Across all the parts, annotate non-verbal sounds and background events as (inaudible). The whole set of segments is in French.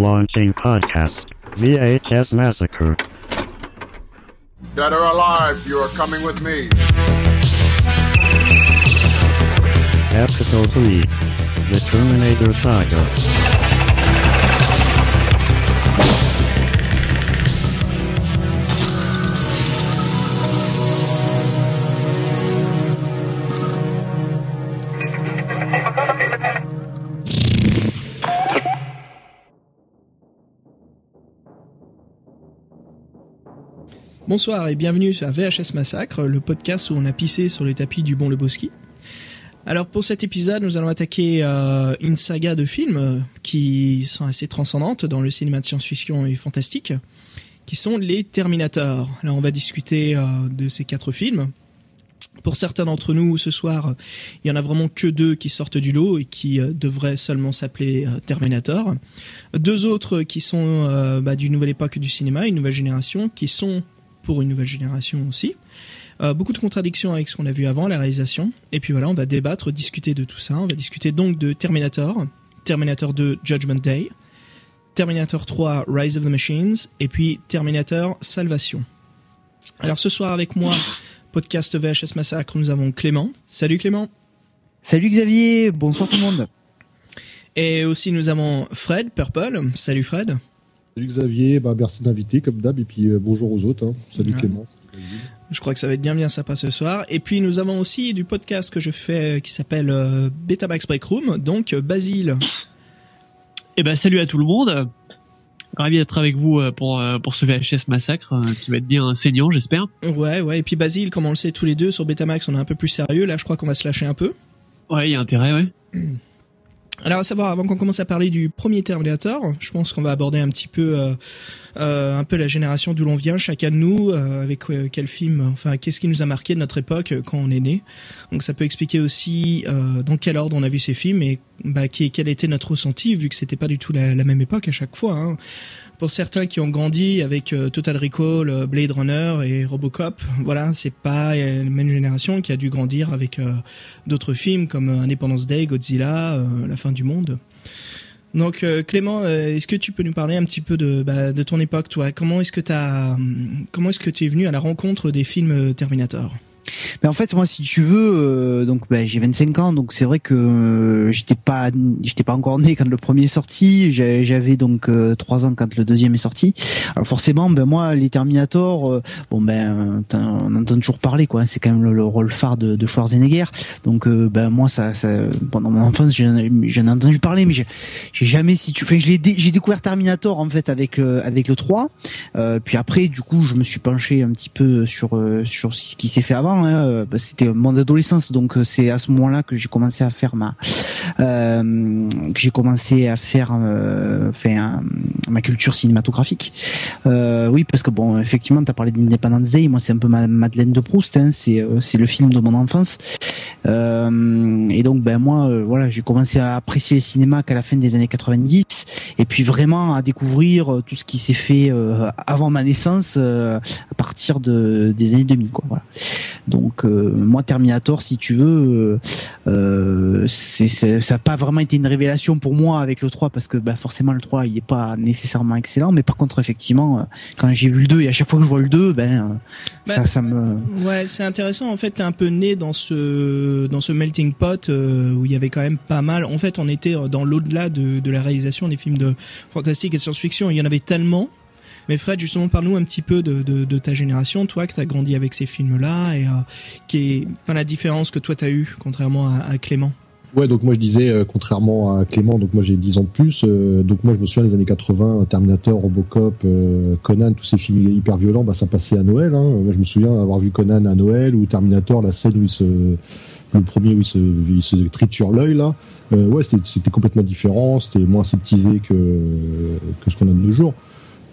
Launching podcast VHS Massacre. Dead or alive, you are coming with me. Episode 3 The Terminator Saga. Bonsoir et bienvenue à VHS Massacre, le podcast où on a pissé sur les tapis du bon Lebowski. Alors pour cet épisode, nous allons attaquer euh, une saga de films euh, qui sont assez transcendantes dans le cinéma de science-fiction et fantastique, qui sont les Terminators. Là, on va discuter euh, de ces quatre films. Pour certains d'entre nous, ce soir, il y en a vraiment que deux qui sortent du lot et qui devraient seulement s'appeler Terminator. Deux autres qui sont euh, bah, d'une nouvelle époque du cinéma, une nouvelle génération, qui sont pour une nouvelle génération aussi. Euh, beaucoup de contradictions avec ce qu'on a vu avant, la réalisation. Et puis voilà, on va débattre, discuter de tout ça. On va discuter donc de Terminator, Terminator 2 Judgment Day, Terminator 3 Rise of the Machines, et puis Terminator Salvation. Alors ce soir avec moi, podcast VHS Massacre, nous avons Clément. Salut Clément. Salut Xavier, bonsoir tout le monde. Et aussi nous avons Fred Purple. Salut Fred. Salut Xavier, bah, merci d'inviter comme d'hab et puis euh, bonjour aux autres. hein. Salut Ouais. Clément. Je crois que ça va être bien bien sympa ce soir. Et puis nous avons aussi du podcast que je fais euh, qui s'appelle euh, Betamax Break Room, donc euh, Basile. Eh ben salut à tout le monde. Ravi d'être avec vous pour pour ce VHS massacre qui va être bien saignant, j'espère. Ouais, ouais. Et puis Basile, comme on le sait tous les deux sur Betamax, on est un peu plus sérieux. Là, je crois qu'on va se lâcher un peu. Ouais, il y a intérêt, ouais. (clears throat) Alors à savoir, avant qu'on commence à parler du premier Terminator, je pense qu'on va aborder un petit peu, euh, euh, un peu la génération d'où l'on vient, chacun de nous, euh, avec euh, quel film, enfin qu'est-ce qui nous a marqué de notre époque euh, quand on est né. Donc ça peut expliquer aussi euh, dans quel ordre on a vu ces films et bah, quel était notre ressenti, vu que c'était pas du tout la, la même époque à chaque fois. Hein. Pour certains qui ont grandi avec euh, Total Recall, euh, Blade Runner et Robocop, voilà, c'est pas la même génération qui a dû grandir avec euh, d'autres films comme Independence Day, Godzilla, La fin du monde. Donc Clément, est-ce que tu peux nous parler un petit peu de, bah, ton époque, toi? Comment est-ce que hum, comment est-ce que tu es venu à la rencontre des films Terminator? Ben, en fait, moi, si tu veux, euh, donc ben, j'ai 25 ans, donc c'est vrai que euh, j'étais pas, j'étais pas encore né quand le premier est sorti. J'avais donc euh, trois ans quand le deuxième est sorti. Alors forcément, ben moi, les Terminator, euh, bon ben, on entend toujours parler, quoi. C'est quand même le, le rôle phare de, Schwarzenegger. Donc euh, ben moi, ça, ça, pendant mon enfance, j'en ai j'en ai entendu parler, mais j'ai jamais, si tu, enfin, je l'ai, j'ai découvert Terminator en fait avec le, avec le 3. Euh, puis après, du coup, je me suis penché un petit peu sur euh, sur ce qui s'est fait avant. Hein. Euh, bah, C'était mon adolescence, donc euh, c'est à ce moment-là que j'ai commencé à faire ma euh, que j'ai commencé à faire euh, ma culture cinématographique. Oui, parce que bon, effectivement, tu as parlé d'Independence Day. Moi, c'est un peu ma Madeleine de Proust. Hein. C'est c'est le film de mon enfance. Et donc, ben moi, voilà, j'ai commencé à apprécier le cinéma qu'à la fin des années 90, et puis vraiment à découvrir tout ce qui s'est fait avant ma naissance, à partir de des années 2000, quoi. Donc, euh, moi, Terminator, si tu veux, euh, c'est c'est- ça n'a pas vraiment été une révélation pour moi avec le 3, parce que ben, forcément le 3, il est pas nécessairement excellent, mais par contre, effectivement, euh, quand j'ai vu le 2 et à chaque fois que je vois le 2, ben Bah, ça, ça me Ouais, c'est intéressant. En fait, t'es un peu né dans ce dans ce melting pot où il y avait quand même pas mal. En fait, on était dans l'au-delà de, de la réalisation des films de fantastique et science-fiction. Il y en avait tellement. Mais Fred, justement, parle-nous un petit peu de, ta génération, toi, que t'as grandi avec ces films-là, et euh, qui est, enfin, la différence que toi t'as eu, contrairement à, Clément. Ouais, donc moi je disais, euh, contrairement à Clément, donc moi j'ai 10 ans de plus, euh, donc moi je me souviens des années 80, Terminator, Robocop, Conan, tous ces films hyper violents, bah ça passait à Noël. Hein. Moi je me souviens avoir vu Conan à Noël ou Terminator, la scène où il se, le premier où il se, triture l'œil là. Ouais, c'était c'était complètement différent, c'était moins aseptisé que que ce qu'on a de nos jours.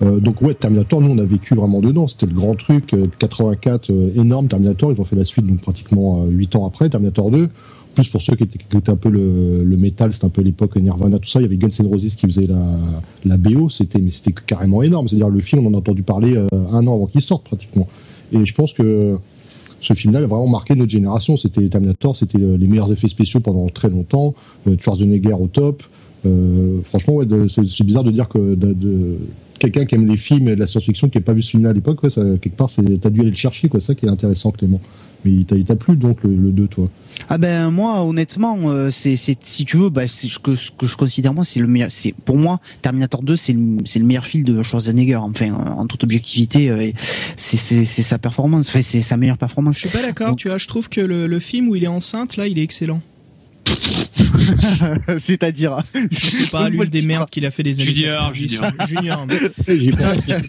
Euh, donc ouais, Terminator, nous on a vécu vraiment dedans. C'était le grand truc. euh, 84, euh, énorme Terminator. Ils ont fait la suite donc pratiquement euh, 8 ans après, Terminator 2. Plus pour ceux qui étaient, qui étaient un peu le, le métal, c'était un peu l'époque Nirvana, tout ça. Il y avait Guns N' Roses qui faisait la, la BO. C'était mais c'était carrément énorme. C'est-à-dire le film, on en a entendu parler euh, un an avant qu'il sorte pratiquement. Et je pense que ce film-là a vraiment marqué notre génération. C'était Terminator, c'était euh, les meilleurs effets spéciaux pendant très longtemps. Euh, Schwarzenegger au top. Euh, franchement, ouais, c'est bizarre de dire que de- quelqu'un qui aime les films et la science-fiction qui n'a pas vu ce film-là à l'époque, ouais, ça, quelque part, c'est- t'as dû aller le chercher, quoi. C'est ça qui est intéressant, Clément. Mais il t'a il t'a plu donc le, le 2, toi? Ah ben moi honnêtement euh, c'est c'est si tu veux bah c'est ce que ce que je considère moi c'est le meilleur c'est pour moi Terminator 2 c'est le c'est le meilleur film de Schwarzenegger enfin en toute objectivité euh, et c'est c'est c'est sa performance enfin c'est sa meilleure performance. Je suis pas d'accord, tu vois, je trouve que le, le film où il est enceinte, là, il est excellent. (laughs) C'est-à-dire Je sais pas, (laughs) l'une des merdes qu'il a fait des années Junior, 90. Junior. (laughs) Junior.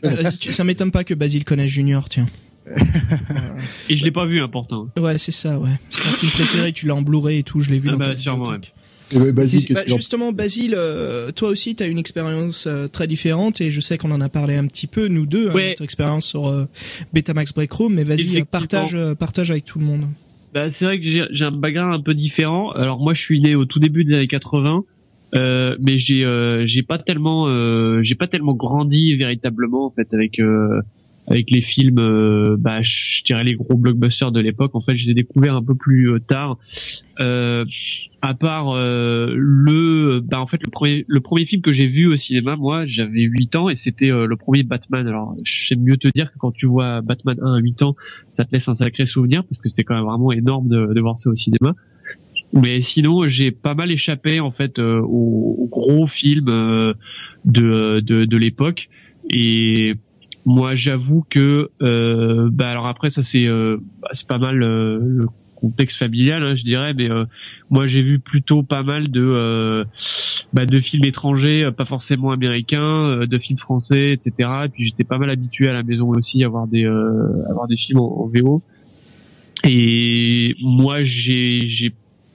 Euh, tu- Ça m'étonne pas que Basile connaisse Junior, tiens. Et je l'ai pas vu, important. Ouais, c'est ça, ouais. C'est ton film préféré, tu l'as en Blu-ray et tout, je l'ai vu Ah dans bah, ta sûrement. Ouais, Basile, bah, justement, Basile, euh, toi aussi, tu as une expérience euh, très différente et je sais qu'on en a parlé un petit peu, nous deux, hein, Ouais. notre expérience sur euh, Betamax Break Room, mais vas-y, partage, partage avec tout le monde. Bah, c'est vrai que j'ai un background un peu différent. Alors moi, je suis né au tout début des années 80, euh, mais j'ai euh, j'ai pas tellement euh, j'ai pas tellement grandi véritablement en fait avec euh, avec les films. euh, bah, je dirais les gros blockbusters de l'époque. En fait, je les ai découverts un peu plus euh, tard. Euh, à part euh, le bah en fait le premier le premier film que j'ai vu au cinéma moi j'avais 8 ans et c'était le premier Batman alors je sais mieux te dire que quand tu vois Batman 1 à 8 ans ça te laisse un sacré souvenir parce que c'était quand même vraiment énorme de, de voir ça au cinéma mais sinon j'ai pas mal échappé en fait aux, aux gros films de de, de l'époque et moi j'avoue que euh, bah alors après ça c'est euh, bah, c'est pas mal euh, le contexte familial hein, je dirais mais euh, moi j'ai vu plutôt pas mal de euh, bah, de films étrangers euh, pas forcément américains de films français etc et puis j'étais pas mal habitué à la maison aussi à voir des à voir des films en, en VO. Et moi j'ai j'ai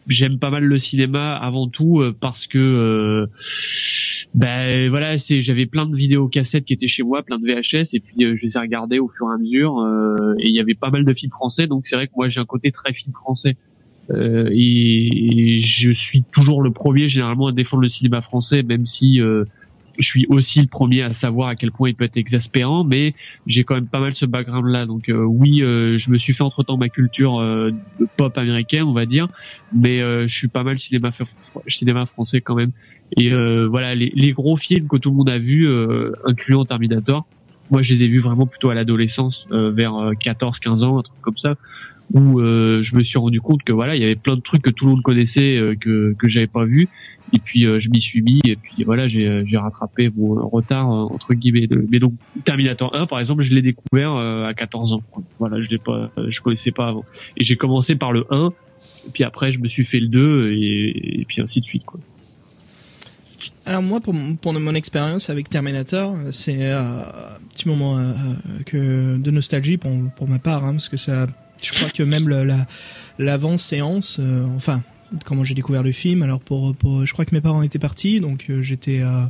j'aime pas mal le cinéma avant tout parce que ben voilà c'est j'avais plein de vidéos cassettes qui étaient chez moi plein de VHS et puis euh, je les ai regardées au fur et à mesure euh, et il y avait pas mal de films français donc c'est vrai que moi j'ai un côté très film français. Euh, et, et je suis toujours le premier généralement à défendre le cinéma français même si euh, je suis aussi le premier à savoir à quel point il peut être exaspérant, mais j'ai quand même pas mal ce background-là. Donc euh, oui, euh, je me suis fait entre-temps ma culture euh, pop américaine, on va dire, mais euh, je suis pas mal cinéma, fr- cinéma français quand même. Et euh, voilà, les, les gros films que tout le monde a vus, euh, incluant Terminator, moi je les ai vus vraiment plutôt à l'adolescence, vers 14-15 ans, un truc comme ça, où euh, je me suis rendu compte que voilà, il y avait plein de trucs que tout le monde connaissait euh, que que j'avais pas vu. Et puis euh, je m'y suis mis. Et puis voilà j'ai euh, j'ai rattrapé mon retard entre guillemets mais donc Terminator 1 par exemple je l'ai découvert euh, à 14 ans voilà je l'ai pas je connaissais pas avant. Et j'ai commencé par le 1 et puis après je me suis fait le 2 et, et puis ainsi de suite quoi. Alors moi, pour, pour mon expérience avec Terminator, c'est un petit moment que de nostalgie pour, pour ma part, hein, parce que ça, je crois que même l'avant-séance, euh, enfin, comment j'ai découvert le film. Alors pour, je crois que mes parents étaient partis, donc euh, j'étais, euh,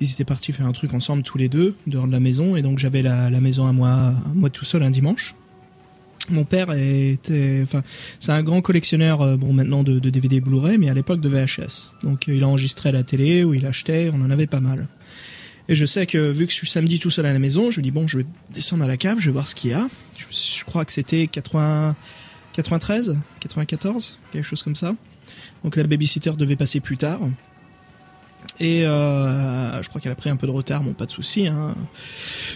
ils étaient partis faire un truc ensemble tous les deux dehors de la maison, et donc j'avais la, maison à moi, moi tout seul un dimanche. Mon père était, enfin, c'est un grand collectionneur, bon maintenant de, de DVD Blu-ray, mais à l'époque de VHS. Donc il enregistrait à la télé ou il achetait, on en avait pas mal. Et je sais que vu que je suis samedi tout seul à la maison, je me dis bon, je vais descendre à la cave, je vais voir ce qu'il y a. Je, crois que c'était 80, 93, 94, quelque chose comme ça. Donc la babysitter devait passer plus tard. Et euh, je crois qu'elle a pris un peu de retard, bon pas de souci. Hein.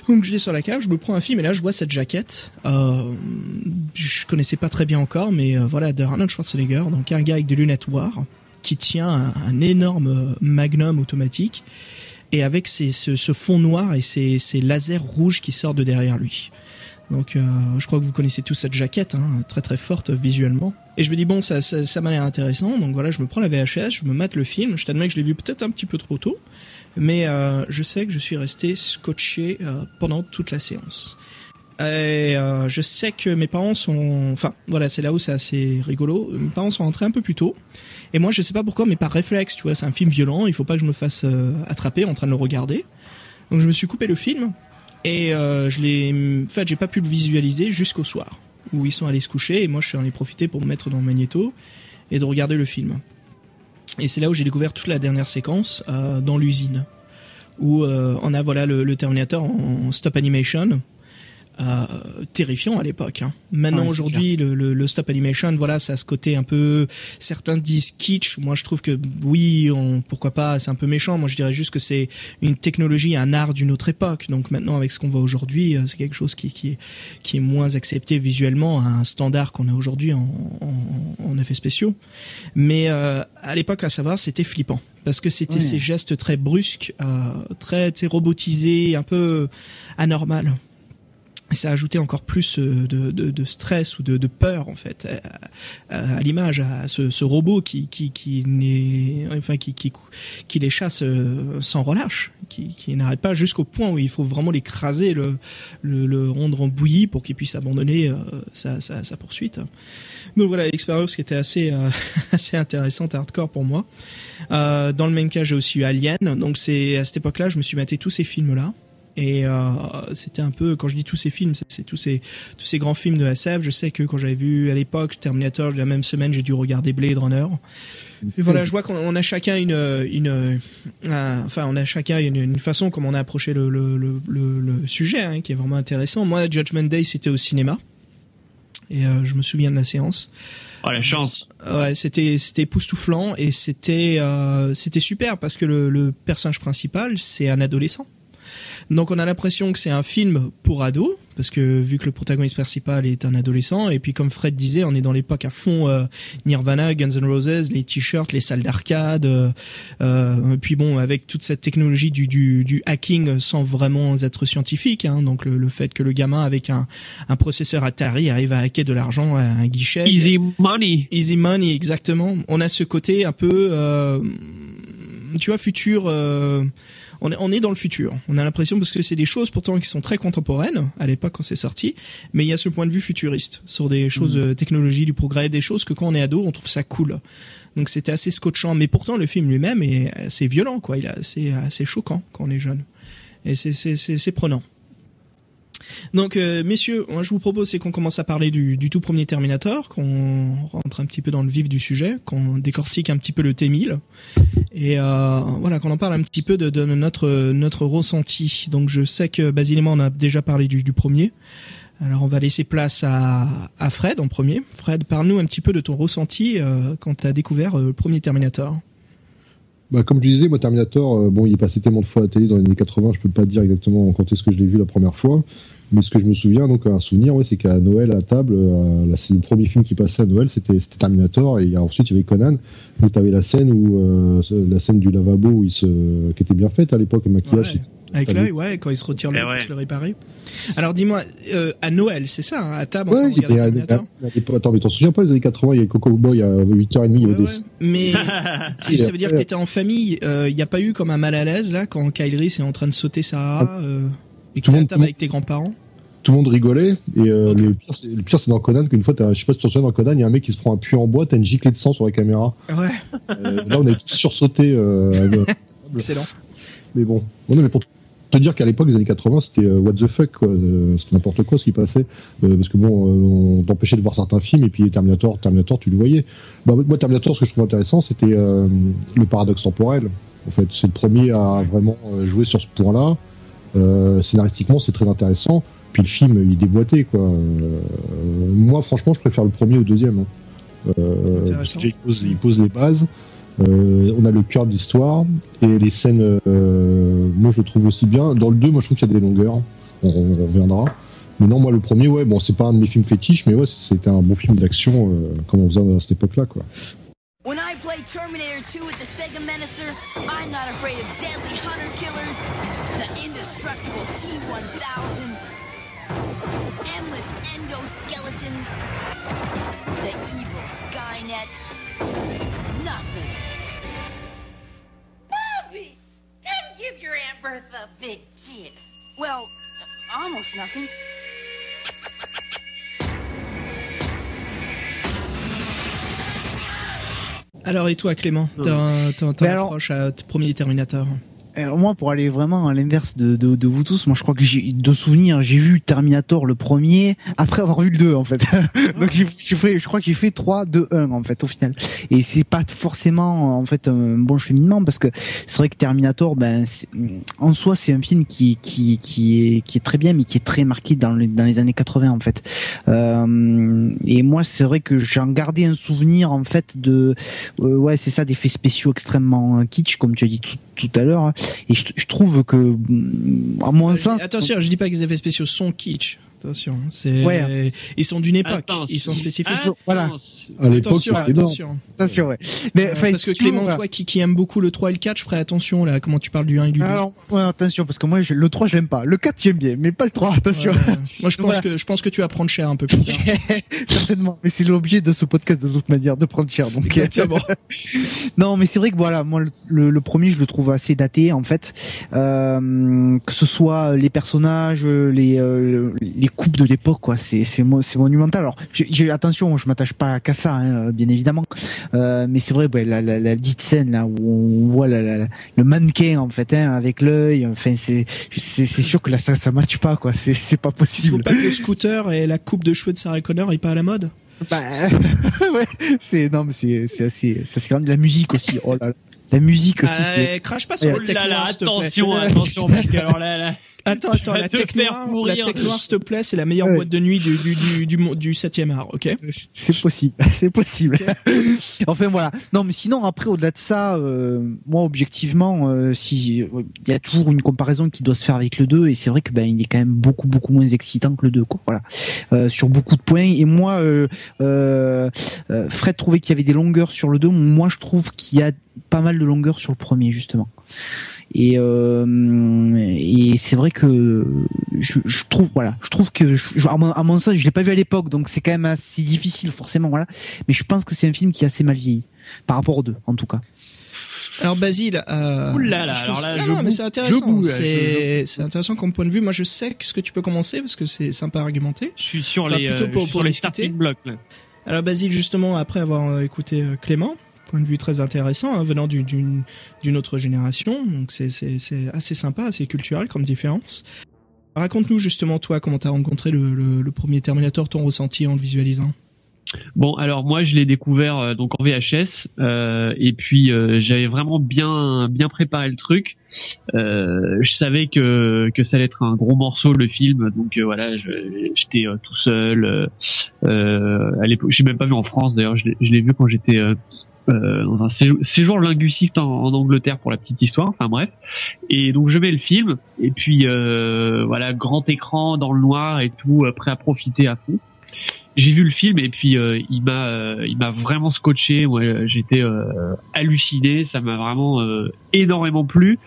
Donc je descends à la cave, je me prends un film et là je vois cette jaquette. Euh, je connaissais pas très bien encore, mais euh, voilà de Arnold Schwarzenegger, donc un gars avec des lunettes noires qui tient un, un énorme Magnum automatique et avec ses, ce, ce fond noir et ces, lasers rouges qui sortent de derrière lui. Donc euh, je crois que vous connaissez tous cette jaquette, hein, très très forte visuellement. Et je me dis bon ça, ça, ça m'a l'air intéressant, donc voilà je me prends la VHS, je me mate le film, je t'admets que je l'ai vu peut-être un petit peu trop tôt, mais euh, je sais que je suis resté scotché euh, pendant toute la séance. Et euh, je sais que mes parents sont, enfin voilà c'est là où c'est assez rigolo, mes parents sont rentrés un peu plus tôt. Et moi je sais pas pourquoi mais par réflexe, tu vois, c'est un film violent, il faut pas que je me fasse euh, attraper en train de le regarder. Donc je me suis coupé le film et euh, je l'ai, en fait, j'ai pas pu le visualiser jusqu'au soir où ils sont allés se coucher et moi je suis allé profiter pour me mettre dans le magnéto et de regarder le film. Et c'est là où j'ai découvert toute la dernière séquence dans l'usine où on a voilà le Terminator en stop animation euh, terrifiant à l'époque. Hein. Maintenant, Ouais, aujourd'hui, le, le, le stop animation, voilà, ça a ce côté un peu. Certains disent kitsch. Moi, je trouve que oui, on, pourquoi pas. C'est un peu méchant. Moi, je dirais juste que c'est une technologie, un art d'une autre époque. Donc maintenant, avec ce qu'on voit aujourd'hui, euh, c'est quelque chose qui, qui est qui est moins accepté visuellement à un standard qu'on a aujourd'hui en, en, en effets spéciaux. Mais euh, à l'époque, à savoir, c'était flippant parce que c'était Ouais. ces gestes très brusques, euh, très, très robotisés, un peu anormal. Ça ajoutait encore plus euh, de, de, de stress ou de, de peur en fait à, à- l'image à ce, ce robot qui qui qui n'est enfin qui qui qui les chasse euh, sans relâche qui qui n'arrête pas jusqu'au point où il faut vraiment l'écraser le le, le rendre en bouillie pour qu'il puisse abandonner euh, sa, sa sa poursuite. Donc voilà l'expérience qui était assez euh, (laughs) assez intéressante hardcore pour moi. Euh, dans le même cas j'ai aussi eu Alien. Donc c'est à cette époque-là je me suis maté tous ces films là et euh, c'était un peu quand je dis tous ces films, c'est- tous ces tous ces grands films de SF. Je sais que quand j'avais vu à l'époque Terminator, la même semaine, j'ai dû regarder Blade Runner. Et voilà, je vois qu'on on a chacun une une un- enfin on a chacun une, une façon comme on a approché le le le, le, le sujet hein, qui est vraiment intéressant. Moi, Judgment Day, c'était au cinéma. Et euh, je me souviens de la séance. Oh la chance. Ouais, c'était c'était époustouflant et c'était euh, c'était super parce que le, le personnage principal c'est un adolescent. Donc on a l'impression que c'est un film pour ados parce que vu que le protagoniste principal est un adolescent et puis comme Fred disait, on est dans l'époque à fond euh, Nirvana, Guns N' Roses, les t-shirts, les salles d'arcade, euh, euh, puis bon avec toute cette technologie du du, du hacking sans vraiment être scientifique, hein, donc le, le fait que le gamin avec un un processeur Atari arrive à hacker de l'argent à un guichet. Easy money. Easy money, exactement. On a ce côté un peu, euh, tu vois, futur. On est, on est dans le futur. On a l'impression parce que c'est des choses pourtant qui sont très contemporaines à l'époque quand c'est sorti, mais il y a ce point de vue futuriste sur des choses, euh, technologie, du progrès, des choses que quand on est ado, on trouve ça cool. Donc c'était assez scotchant, mais pourtant le film lui-même est assez violent, quoi. Il est assez, assez choquant quand on est jeune, et c'est, c'est, c'est prenant. Donc, euh, messieurs, je vous propose c'est qu'on commence à parler du, tout premier Terminator, qu'on rentre un petit peu dans le vif du sujet, qu'on décortique un petit peu le T1000, et euh, voilà qu'on en parle un petit peu de, notre ressenti. Donc, je sais que Basile on a déjà parlé du, premier. Alors, on va laisser place à, Fred en premier. Fred, parle-nous un petit peu de ton ressenti euh, quand tu as découvert le premier Terminator. Bah, comme je disais, moi, Terminator, euh, bon, il est passé tellement de fois à la télé dans les années 80, je peux pas dire exactement quand est-ce que je l'ai vu la première fois. Mais ce que je me souviens, donc, un souvenir, c'est qu'à Noël, à table, euh, c'est le premier film qui passait à Noël, c'était Terminator, et ensuite, il y avait Conan. Donc, t'avais la scène où, euh, la scène du lavabo où qui était bien faite à l'époque, maquillage. Avec l'œil, ouais, quand il se retire le Eh ouais. pour se le réparer. Alors dis-moi, euh, à Noël, c'est ça, hein, à table, Ouais, on regarde avait- Terminator à l'époque- attends, mais t'en souviens pas, les années 80, il y avait Coco Boy à 8h30, il y avait Ouais, des, ouais. Mais (laughs) ça veut dire que t'étais en famille. Il n'y a pas eu comme un mal à l'aise là quand Kyle Reese est en train de sauter Sarah euh, et que Tout t'es le à monde- table avec tes grands-parents. tout le monde rigolait et euh, le pire c'est dans Conan qu'une fois je sais pas si tu te souviens dans Conan il y a un mec qui se prend un puits en bois t'as une giclée de sang sur la caméra Ouais, Euh, là on a tous sursauté euh, (laughs) euh, excellent. mais bon non, non, mais pour te dire qu'à l'époque les années 80 c'était euh, what the fuck quoi Euh, c'était n'importe quoi ce qui passait. Euh, parce que bon on t'empêchait de voir certains films et puis Terminator Terminator tu le voyais. Bah, moi Terminator ce que je trouve intéressant c'était le paradoxe temporel. En fait c'est le premier à vraiment jouer sur ce point là euh, scénaristiquement c'est très intéressant. Puis le film il est déboîté quoi. Euh, moi franchement je préfère le premier au deuxième hein. Euh, il pose, il pose les bases Euh, on a le cœur de l'histoire et les scènes euh, moi je trouve aussi bien. Dans le 2 moi je trouve qu'il y a des longueurs. On, on reviendra. Mais non moi le premier ouais bon c'est pas un de mes films fétiches mais ouais c'était un bon film d'action euh, comme on faisait à cette époque là quoi. When I play Terminator 2 with the Sega Menacer, I'm not afraid of deadly hunter killers, the indestructible T-1000, endless endoskeletons, the evil Skynet. Bertha big kiss. Well, almost nothing. Alors et toi Clément, t'as un- Mais un alors- à premier Terminator euh, moi, pour aller vraiment à l'inverse de, de, de vous tous, moi, je crois que j'ai de souvenirs, j'ai vu Terminator le premier après avoir vu le 2 en fait. (laughs) Donc j'ai j'ai fait, je crois que j'ai fait 3, 2, 1 en fait au final. Et c'est pas forcément en fait un bon cheminement parce que c'est vrai que Terminator, ben en soi, c'est un film qui qui qui est qui est très bien, mais qui est très marqué dans les dans les années 80 en fait. Euh, et moi, c'est vrai que j'en gardais un souvenir en fait de euh, ouais, c'est ça, d'effets spéciaux extrêmement kitsch, comme tu as dit tout, tout à l'heure. Et je, je trouve que, mm, à mon Euh, sens, Attention, je dis pas que les effets spéciaux sont kitsch. Attention, c'est Ouais. ils sont d'une époque, Attends, ils sont spécifiques. attends, Voilà. À l'époque, Attention, attention. attention, ouais. Mais Euh, enfin, parce que Clément, toi qui, qui aime beaucoup le 3 et le 4, je ferai attention là, comment tu parles du 1 et du 2. Alors, ouais, attention, parce que moi, je- le 3, je l'aime pas. Le 4, j'aime bien, mais pas le 3, attention. Ouais, ouais. Moi, je pense Voilà. que je pense que tu vas prendre cher un peu plus tard. (laughs) Certainement. Mais c'est l'objet de ce podcast de toute manière, de prendre cher. Donc, Exactement. (laughs) non, mais c'est vrai que voilà, moi, le, le- le premier, je le trouve assez daté, en fait. Euh, que ce soit les personnages, les, euh, les coupes de l'époque, quoi. C'est, c'est, mo- c'est monumental. Alors, j'ai, j'ai- attention, je m'attache pas qu'à ça, hein, bien évidemment. Euh, mais c'est vrai, ouais, la, la, la dite scène, là, où on voit la, la- le mannequin, en fait, hein, avec l'œil. Enfin, c'est, c'est, c'est sûr que là, ça, ça matche pas, quoi. C'est, c'est pas possible. pas que le scooter et la coupe de cheveux de Sarah Connor est pas à la mode? Bah, (laughs) ouais, c'est non mais c'est c'est assez ça c'est quand même de la musique aussi. Oh là là. La musique aussi Euh, c'est Crache pas sur Oh tech là là, attention, attention, parce que alors là, là, Attends, (laughs) attends, la te tech noire, la tech noire, s'il te plaît, c'est la meilleure Ouais. boîte de nuit du du du du, du 7e art, ok c'est possible, (laughs) c'est possible. (laughs) enfin voilà. Non mais sinon après au-delà de ça euh, moi objectivement euh, si il y a toujours une comparaison qui doit se faire avec le 2 et c'est vrai que ben il est quand même beaucoup beaucoup moins excitant que le 2 quoi. Voilà. Euh, sur beaucoup de points et moi euh, euh, euh, Fred trouvait qu'il y avait des longueurs sur le 2, moi je trouve qu'il y a pas mal de longueurs sur le premier justement. Et, euh, et c'est vrai que je, je trouve voilà, je trouve que je, à, mon, à mon sens, je l'ai pas vu à l'époque, donc c'est quand même assez difficile forcément voilà. Mais je pense que c'est un film qui est assez mal vieilli par rapport aux deux, en tout cas. Alors Basile, euh, Ouh là là, je trouve alors là, ça- je non, non, mais boue, c'est intéressant. c'est c'est intéressant comme point de vue. Moi, je sais que ce que tu peux commencer parce que c'est sympa à argumenter. je suis sur Enfin, les, plutôt euh, pour- pour sur les discuter. starting blocks, là. Alors Basile, justement, après avoir euh, écouté euh, Clément, point de vue très intéressant, hein, venant du- d'une autre génération, donc c'est assez sympa, assez culturel comme différence. Raconte-nous justement toi comment t'as rencontré le premier Terminator, ton ressenti en le visualisant. Bon, alors moi je l'ai découvert euh, donc en VHS euh, et puis euh, j'avais vraiment bien bien préparé le truc. Euh, je savais que que ça allait être un gros morceau le film, donc euh, voilà, j'étais euh, tout seul. à l'époque, j'ai même pas vu en France d'ailleurs, je l'ai vu quand j'étais dans un séjour, linguistique en, en Angleterre pour la petite histoire. Enfin bref. Et donc je mets le film et puis voilà grand écran dans le noir et tout, prêt à profiter à fond j'ai vu le film et puis euh, il m'a euh, il m'a vraiment scotché. Moi j'étais euh, halluciné. Ça m'a vraiment euh, énormément plu.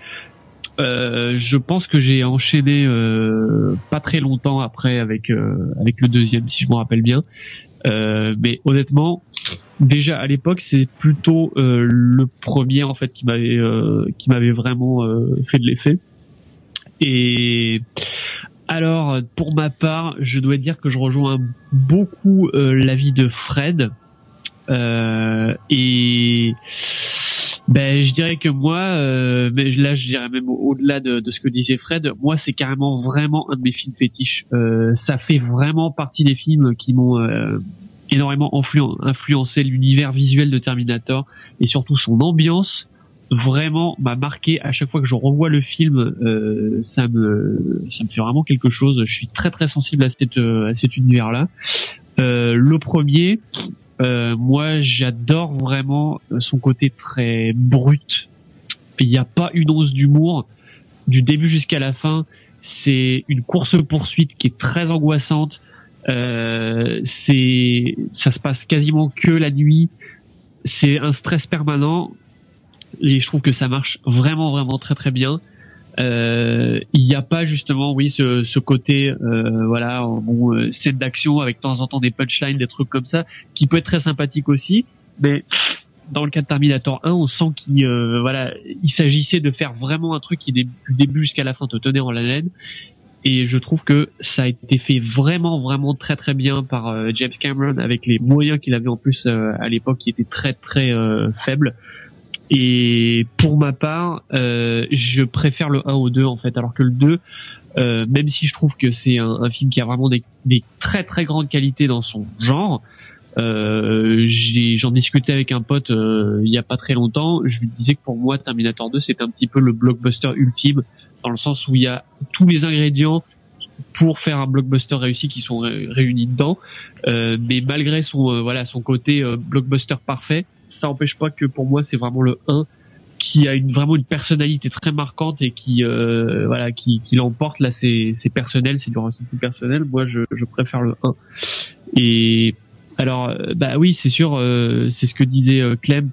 Euh, je pense que j'ai enchaîné pas très longtemps après avec avec le deuxième si je me rappelle bien. Mais honnêtement déjà à l'époque c'est plutôt le premier en fait qui m'avait qui m'avait vraiment fait de l'effet. Et alors, pour ma part, je dois dire que je rejoins beaucoup euh, l'avis de Fred. Euh, et ben, je dirais que moi, euh, mais là, je dirais même au- au-delà de, ce que disait Fred, moi, c'est carrément vraiment un de mes films fétiches. Ça fait vraiment partie des films qui m'ont énormément influen- influencé l'univers visuel de Terminator et surtout son ambiance vraiment m'a marqué à chaque fois que je revois le film euh, ça me ça me fait vraiment quelque chose. Je suis très très sensible à cette à cet univers là euh, le premier euh, moi j'adore vraiment son côté très brut. Il n'y a pas une once d'humour. Du début jusqu'à la fin c'est une course poursuite qui est très angoissante. Euh, c'est ça se passe quasiment que la nuit. C'est un stress permanent et je trouve que ça marche vraiment vraiment très très bien. Euh, il n'y a pas justement oui ce, ce côté euh, voilà bon euh, scène d'action avec de temps en temps des punchlines des trucs comme ça qui peut être très sympathique aussi. Mais dans le cas de Terminator 1 on sent qu'il euh, voilà il s'agissait de faire vraiment un truc qui du début jusqu'à la fin. Te tenait en haleine et je trouve que ça a été fait vraiment vraiment très très bien par euh, James Cameron avec les moyens qu'il avait en plus à l'époque qui étaient très très faibles Et pour ma part, euh, je préfère le 1 au 2 en fait, alors que le 2, euh, même si je trouve que c'est un, un film qui a vraiment des, des très très grandes qualités dans son genre, euh, j'en discutais avec un pote euh, il y a pas très longtemps. Je lui disais que pour moi, Terminator 2, c'est un petit peu le blockbuster ultime, dans le sens où il y a tous les ingrédients pour faire un blockbuster réussi qui sont ré- réunis dedans. Euh, mais malgré son euh, voilà son côté euh, blockbuster parfait, ça empêche pas que pour moi c'est vraiment le 1 qui a une vraiment une personnalité très marquante et qui euh, voilà qui, qui l'emporte. Là c'est c'est personnel c'est du ressenti personnel. Moi je, je préfère le 1 et alors euh, bah oui c'est sûr euh, c'est ce que disait euh, Clem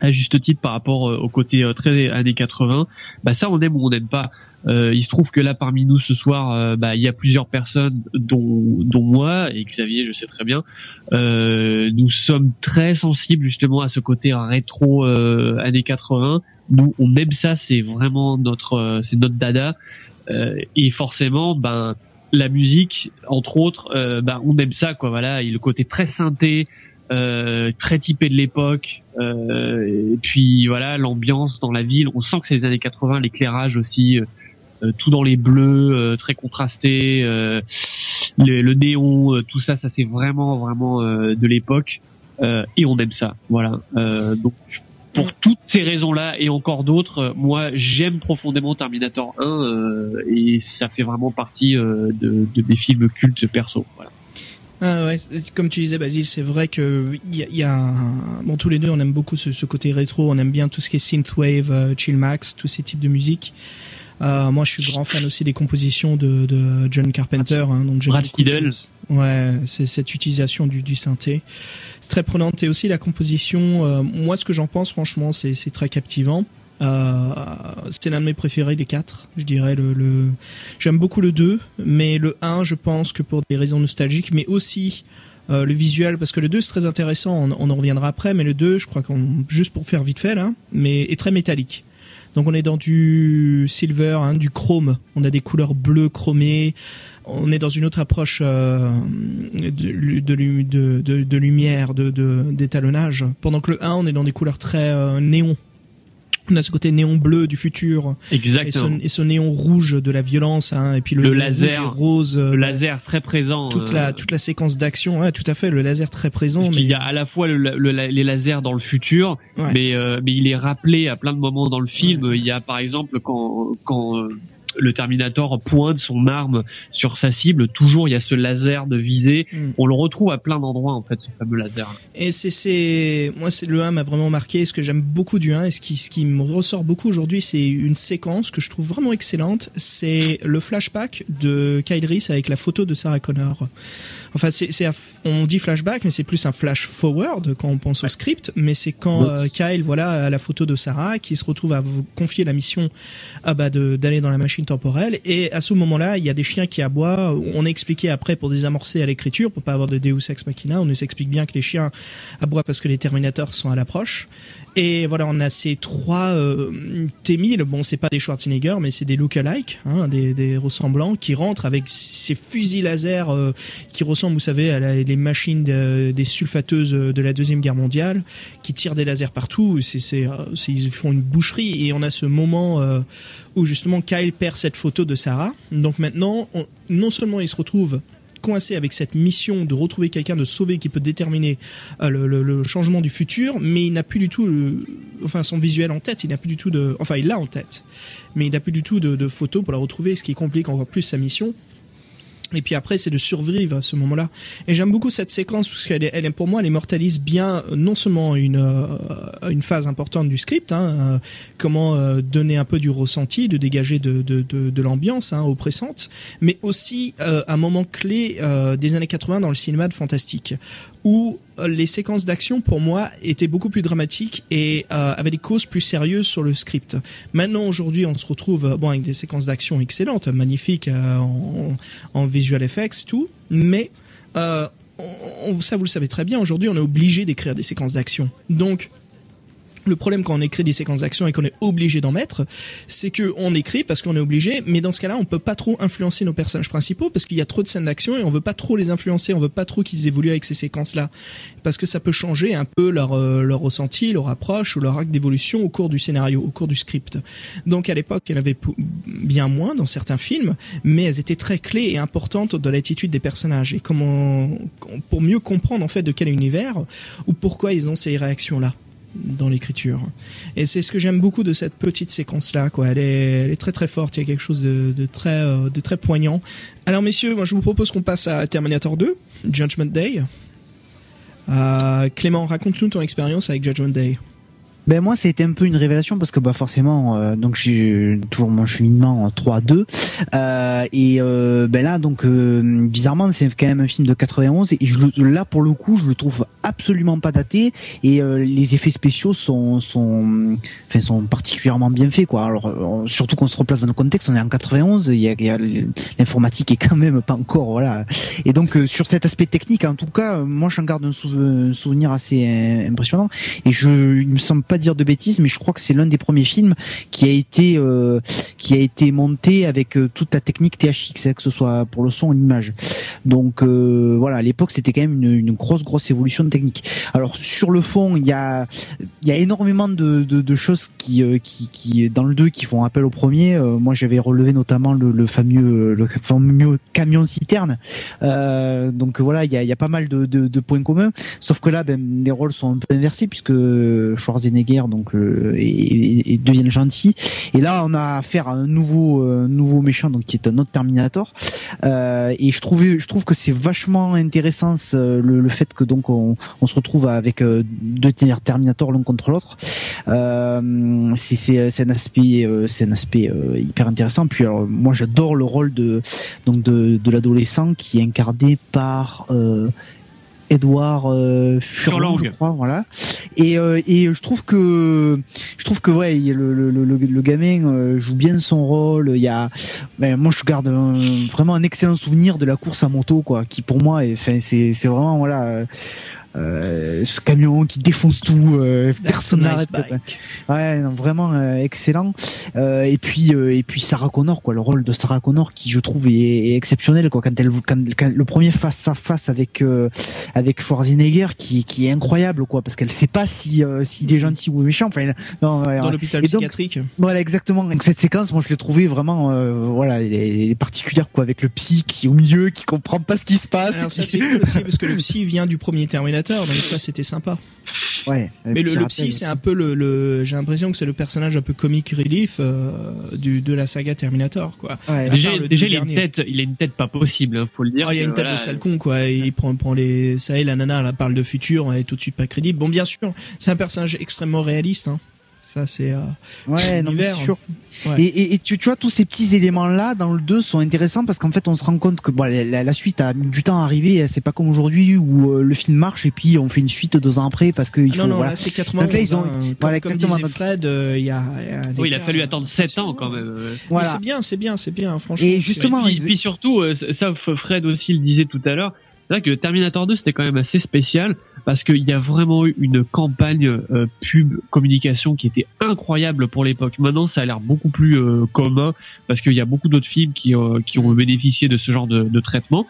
à juste titre par rapport euh, au côté euh, très années 80 bah ça on aime ou on n'aime pas. Euh, il se trouve que là parmi nous ce soir euh, bah il y a plusieurs personnes dont dont moi et Xavier je sais très bien. Euh, nous sommes très sensibles justement à ce côté rétro années 80 nous on aime ça. C'est vraiment notre c'est notre dada. Et forcément ben la musique entre autres ben on aime ça quoi. Voilà. Et le côté très synthé euh, très typé de l'époque euh, et puis voilà l'ambiance dans la ville on sent que c'est les années 80 l'éclairage aussi euh, euh, tout dans les bleus euh, très contrasté euh, le, le néon euh, tout ça ça c'est vraiment vraiment euh, de l'époque euh, et on aime ça voilà Euh, donc pour toutes ces raisons-là et encore d'autres, moi j'aime profondément Terminator 1 euh, et ça fait vraiment partie euh, de, de mes films cultes perso. Voilà. Ah ouais, comme tu disais Basile, c'est vrai que il y y a un- bon tous les deux on aime beaucoup ce, ce côté rétro, on aime bien tout ce qui est synthwave, euh, chill max, tous ces types de musique. Euh, moi je suis grand fan aussi des compositions de, de John Carpenter, hein, donc j'aime Brad beaucoup Ouais, c'est cette utilisation du, du synthé. C'est très prenante et aussi la composition. euh, moi ce que j'en pense franchement c'est c'est très captivant. Euh, c'est l'un de mes préférés des quatre, je dirais le, le... j'aime beaucoup le 2 mais le 1 je pense que pour des raisons nostalgiques mais aussi euh, le visuel parce que le 2 c'est très intéressant on, on en reviendra après mais le 2 je crois qu'on juste pour faire vite fait là mais est très métallique. Donc on est dans du silver hein, du chrome. On a des couleurs bleues chromées. On est dans une autre approche euh, de, de, de, de- lumière d'étalonnage. Pendant que le 1 on est dans des couleurs très euh, néon on a ce côté néon bleu du futur et ce, Exactement. et ce néon rouge de la violence hein, et puis le, laser. rose euh, Le laser très présent. toute euh, la toute la séquence d'action ouais tout à fait le laser très présent mais qu'il y a à la fois le, le- les lasers dans le futur, Ouais. mais euh, mais il est rappelé à plein de moments dans le film. Il y a par exemple quand quand euh, le Terminator pointe son arme sur sa cible, toujours il y a ce laser de visée. Mm. On le retrouve à plein d'endroits en fait, ce fameux laser. Et c'est, c'est, moi, c'est le 1 m'a vraiment marqué. Ce que j'aime beaucoup du 1 et ce qui, ce qui me ressort beaucoup aujourd'hui, c'est une séquence que je trouve vraiment excellente. C'est le flashback de Kyle Reese avec la photo de Sarah Connor. Enfin, c'est, c'est, on dit flashback, mais c'est plus un flash forward quand on pense au script. Mais c'est quand euh, Kyle, voilà, a la photo de Sarah, qui se retrouve à vous confier la mission, ah bah, de, d'aller dans la machine temporelle. Et à ce moment-là, il y a des chiens qui aboient. On a expliqué après pour désamorcer à l'écriture, pour pas avoir de Deus ex machina, on nous explique bien que les chiens aboient parce que les Terminators sont à l'approche. Et voilà, on a ces trois euh, T-1000. Bon, c'est pas des Schwarzenegger, mais c'est des look-alike, hein, des, des ressemblants qui rentrent avec ces fusils laser euh, qui ressemblent, vous savez, à la- les machines de- des sulfateuses de la deuxième guerre mondiale, qui tirent des lasers partout. Euh, c'est- ils font une boucherie. Et on a ce moment euh, où justement Kyle perd cette photo de Sarah. Donc maintenant, on- non seulement il se retrouve coincé avec cette mission de retrouver quelqu'un de sauver qui peut déterminer euh, le, changement du futur, mais il n'a plus du tout, le- enfin son visuel en tête, il n'a plus du tout de, enfin il l'a en tête, mais il n'a plus du tout de, de photos pour la retrouver, ce qui complique encore plus sa mission. Et puis après, c'est de survivre à ce moment-là. Et j'aime beaucoup cette séquence parce qu'elle elle pour moi, elle immortalise bien euh, non seulement une euh, une phase importante du script, hein, euh, comment euh, donner un peu du ressenti, de dégager de de, de, de l'ambiance hein, oppressante, mais aussi euh, un moment clé des années 80 dans le cinéma de fantastique, où les séquences d'action pour moi étaient beaucoup plus dramatiques et euh, avaient des causes plus sérieuses sur le script. Maintenant aujourd'hui, on se retrouve euh, bon avec des séquences d'action excellentes, magnifiques euh, en, visual effects tout, mais euh, ça vous le savez très bien. Aujourd'hui, on est obligé d'écrire des séquences d'action. Donc Le problème quand on écrit des séquences d'action et qu'on est obligé d'en mettre, c'est que on écrit parce qu'on est obligé, mais dans ce cas-là, on peut pas trop influencer nos personnages principaux parce qu'il y a trop de scènes d'action et on veut pas trop les influencer, on veut pas trop qu'ils évoluent avec ces séquences-là parce que ça peut changer un peu leur euh, leur ressenti, leur approche ou leur acte d'évolution au cours du scénario, au cours du script. Donc à l'époque, il y en avait bien moins dans certains films, mais elles étaient très clés et importantes dans l'attitude des personnages et comment pour mieux comprendre en fait de quel univers ou pourquoi ils ont ces réactions-là dans l'écriture. Et c'est ce que j'aime beaucoup de cette petite séquence-là. Elle est, très très forte. Il y a quelque chose de, de très, euh, de très poignant. Alors messieurs, moi je vous propose qu'on passe à Terminator 2, Judgment Day. Euh, Clément, raconte-nous ton expérience avec Judgment Day. Ben moi, c'était un peu une révélation parce que bah forcément, euh, donc j'ai toujours mon cheminement en 3-2 euh, et euh, ben là donc euh, bizarrement c'est quand même un film de 91 et je, là pour le coup je le trouve absolument pas daté et euh, les effets spéciaux sont sont enfin sont particulièrement bien faits quoi. Alors euh, surtout qu'on se replace dans le contexte, on est en 91, il y a, y a l'informatique est quand même pas encore voilà et donc euh, sur cet aspect technique en tout cas, moi j'en garde un, un souvenir assez impressionnant et je il me semble pas dire de bêtises mais je crois que c'est l'un des premiers films qui a été euh, qui a été monté avec euh, toute la technique THX hein, que ce soit pour le son ou l'image. Donc euh, voilà à l'époque c'était quand même une, grosse grosse évolution technique. Alors sur le fond il y a il y a énormément de, de, de choses qui, qui dans le 2 qui font appel au premier. Moi j'avais relevé notamment le, fameux le fameux camion citerne. Donc voilà il y a, pas mal de, de, de points communs. Sauf que là, ben, les rôles sont un peu inversés puisque Schwarzenegger donc euh, est, est- est- devient le gentil. Et là, on a affaire à un nouveau euh, nouveau méchant donc qui est un autre Terminator. Euh, et je trouvais, je trouve que c'est vachement intéressant le, fait que donc on, se retrouve avec deux Terminator l'un contre l'autre. C'est un aspect c'est un aspect hyper intéressant. Puis moi, j'adore le rôle de donc de, l'adolescent qui est incarné par Edouard euh, Furlong, je crois, voilà. Et, euh, et je trouve que je trouve que ouais, le, le, le, le gamin euh, joue bien son rôle. Il y a, ben, moi je garde un- vraiment un excellent souvenir de la course à moto, quoi, qui pour moi, c'est c'est vraiment voilà. Euh, ce camion qui défonce tout, euh, personne n'arrête. Ouais, non, vraiment euh, excellent. Euh, et puis euh, et puis Sarah Connor, quoi, le rôle de Sarah Connor qui je trouve est, est exceptionnel, quoi, quand elle quand, quand le premier face à face avec euh, avec Schwarzenegger qui qui est incroyable, quoi, parce qu'elle sait pas si euh, s'il est gentil ou méchant. Enfin, non, ouais, Dans ouais. l'hôpital donc, psychiatrique. voilà, exactement. Donc cette séquence, moi, je l'ai trouvée vraiment, euh, voilà, elle est, elle est particulière, quoi, avec le psy qui est au milieu, qui comprend pas ce qui se passe. Alors ça c'est cool aussi parce que le psy vient du premier Terminator, donc ça c'était sympa. ouais. Mais le, le psy, c'est un peu le, le j'ai l'impression que c'est le personnage un peu comic relief euh, du de la saga Terminator, quoi. Ouais. Déjà, le il a une tête, il a une tête pas possible, hein, faut le dire. Ah, il y a une tête voilà, de sale con, quoi. Il prend, prend les, ça et la nana, elle parle de futur, elle est tout de suite pas crédible. Bon, bien sûr, c'est un personnage extrêmement réaliste, hein. Ça, c'est, euh, Ouais, non, mais sûr. Ouais. Et, et, et tu, tu vois, tous ces petits éléments-là dans le 2 sont intéressants parce qu'en fait, on se rend compte que bon, la, la- la suite a mis du temps à arriver. C'est pas comme aujourd'hui où euh, le film marche et puis on fait une suite deux ans après parce qu'il Ah faut. non, non, voilà. là, c'est 91. Donc là, ils ont- hein. Comme, voilà, comme exactement. Fred, euh, il y a, il y a un Oui, il a écart, fallu euh, attendre 7 ans quand même. euh. Voilà. c'est bien, c'est bien, c'est bien, franchement. Et justement, Et puis, ils- puis surtout, euh, ça Fred aussi le disait tout à l'heure, c'est vrai que Terminator 2 c'était quand même assez spécial parce qu'il y a vraiment eu une campagne euh, pub communication qui était incroyable pour l'époque. Maintenant ça a l'air beaucoup plus euh, commun parce qu'il y a beaucoup d'autres films qui, euh, qui ont bénéficié de ce genre de, de traitement.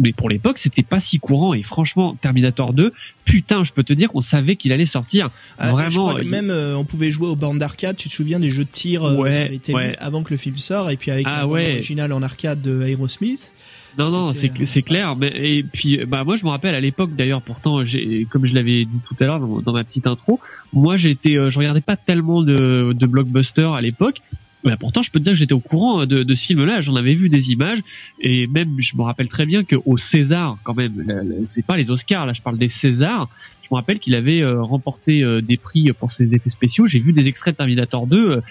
Mais pour l'époque, c'était pas si courant et franchement, Terminator 2, putain, je peux te dire qu'on savait qu'il allait sortir. Ah, Vraiment, je crois que il- même euh, on pouvait jouer aux bornes d'arcade. Tu te souviens des jeux de tir euh, Ouais, qui avaient été ouais. avant que le film sorte et puis avec Ah ouais. en arcade de Aerosmith. Non, non, c'est euh, c'est clair. Mais et puis, bah moi, je me rappelle à l'époque, d'ailleurs, pourtant, j'ai, comme je l'avais dit tout à l'heure dans, dans ma petite intro, moi, j'étais, euh, je regardais pas tellement de, de blockbusters à l'époque. Mais pourtant, je peux te dire que j'étais au courant de, de ce film-là. J'en avais vu des images et même, je me rappelle très bien qu'au César, quand même, c'est pas les Oscars, là, je parle des Césars. Je me rappelle qu'il avait euh, remporté euh, des prix pour ses effets spéciaux. J'ai vu des extraits de Terminator 2.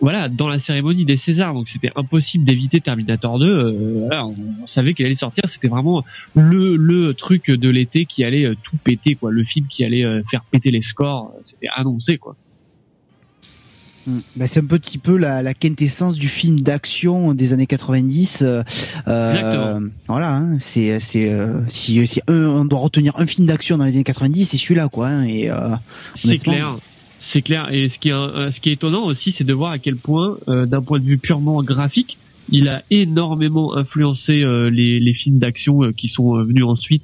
Voilà, dans la cérémonie des Césars, donc c'était impossible d'éviter Terminator 2. euh, voilà, on, on savait qu'il allait sortir, c'était vraiment le le truc de l'été qui allait euh, tout péter, quoi, le film qui allait euh, faire péter les scores, euh, c'était annoncé, quoi. Mm. Bah, c'est un petit peu la, la quintessence du film d'action des années 90. euh, euh, Exactement. voilà, hein, c'est c'est euh, si, si un, on doit retenir un film d'action dans les années 90, c'est celui-là quoi. hein, et euh, C'est clair. C'est clair. Et ce qui est, un- ce qui est étonnant aussi, c'est de voir à quel point, euh, d'un point de vue purement graphique, il a énormément influencé euh, les, les films d'action euh, qui sont euh, venus ensuite.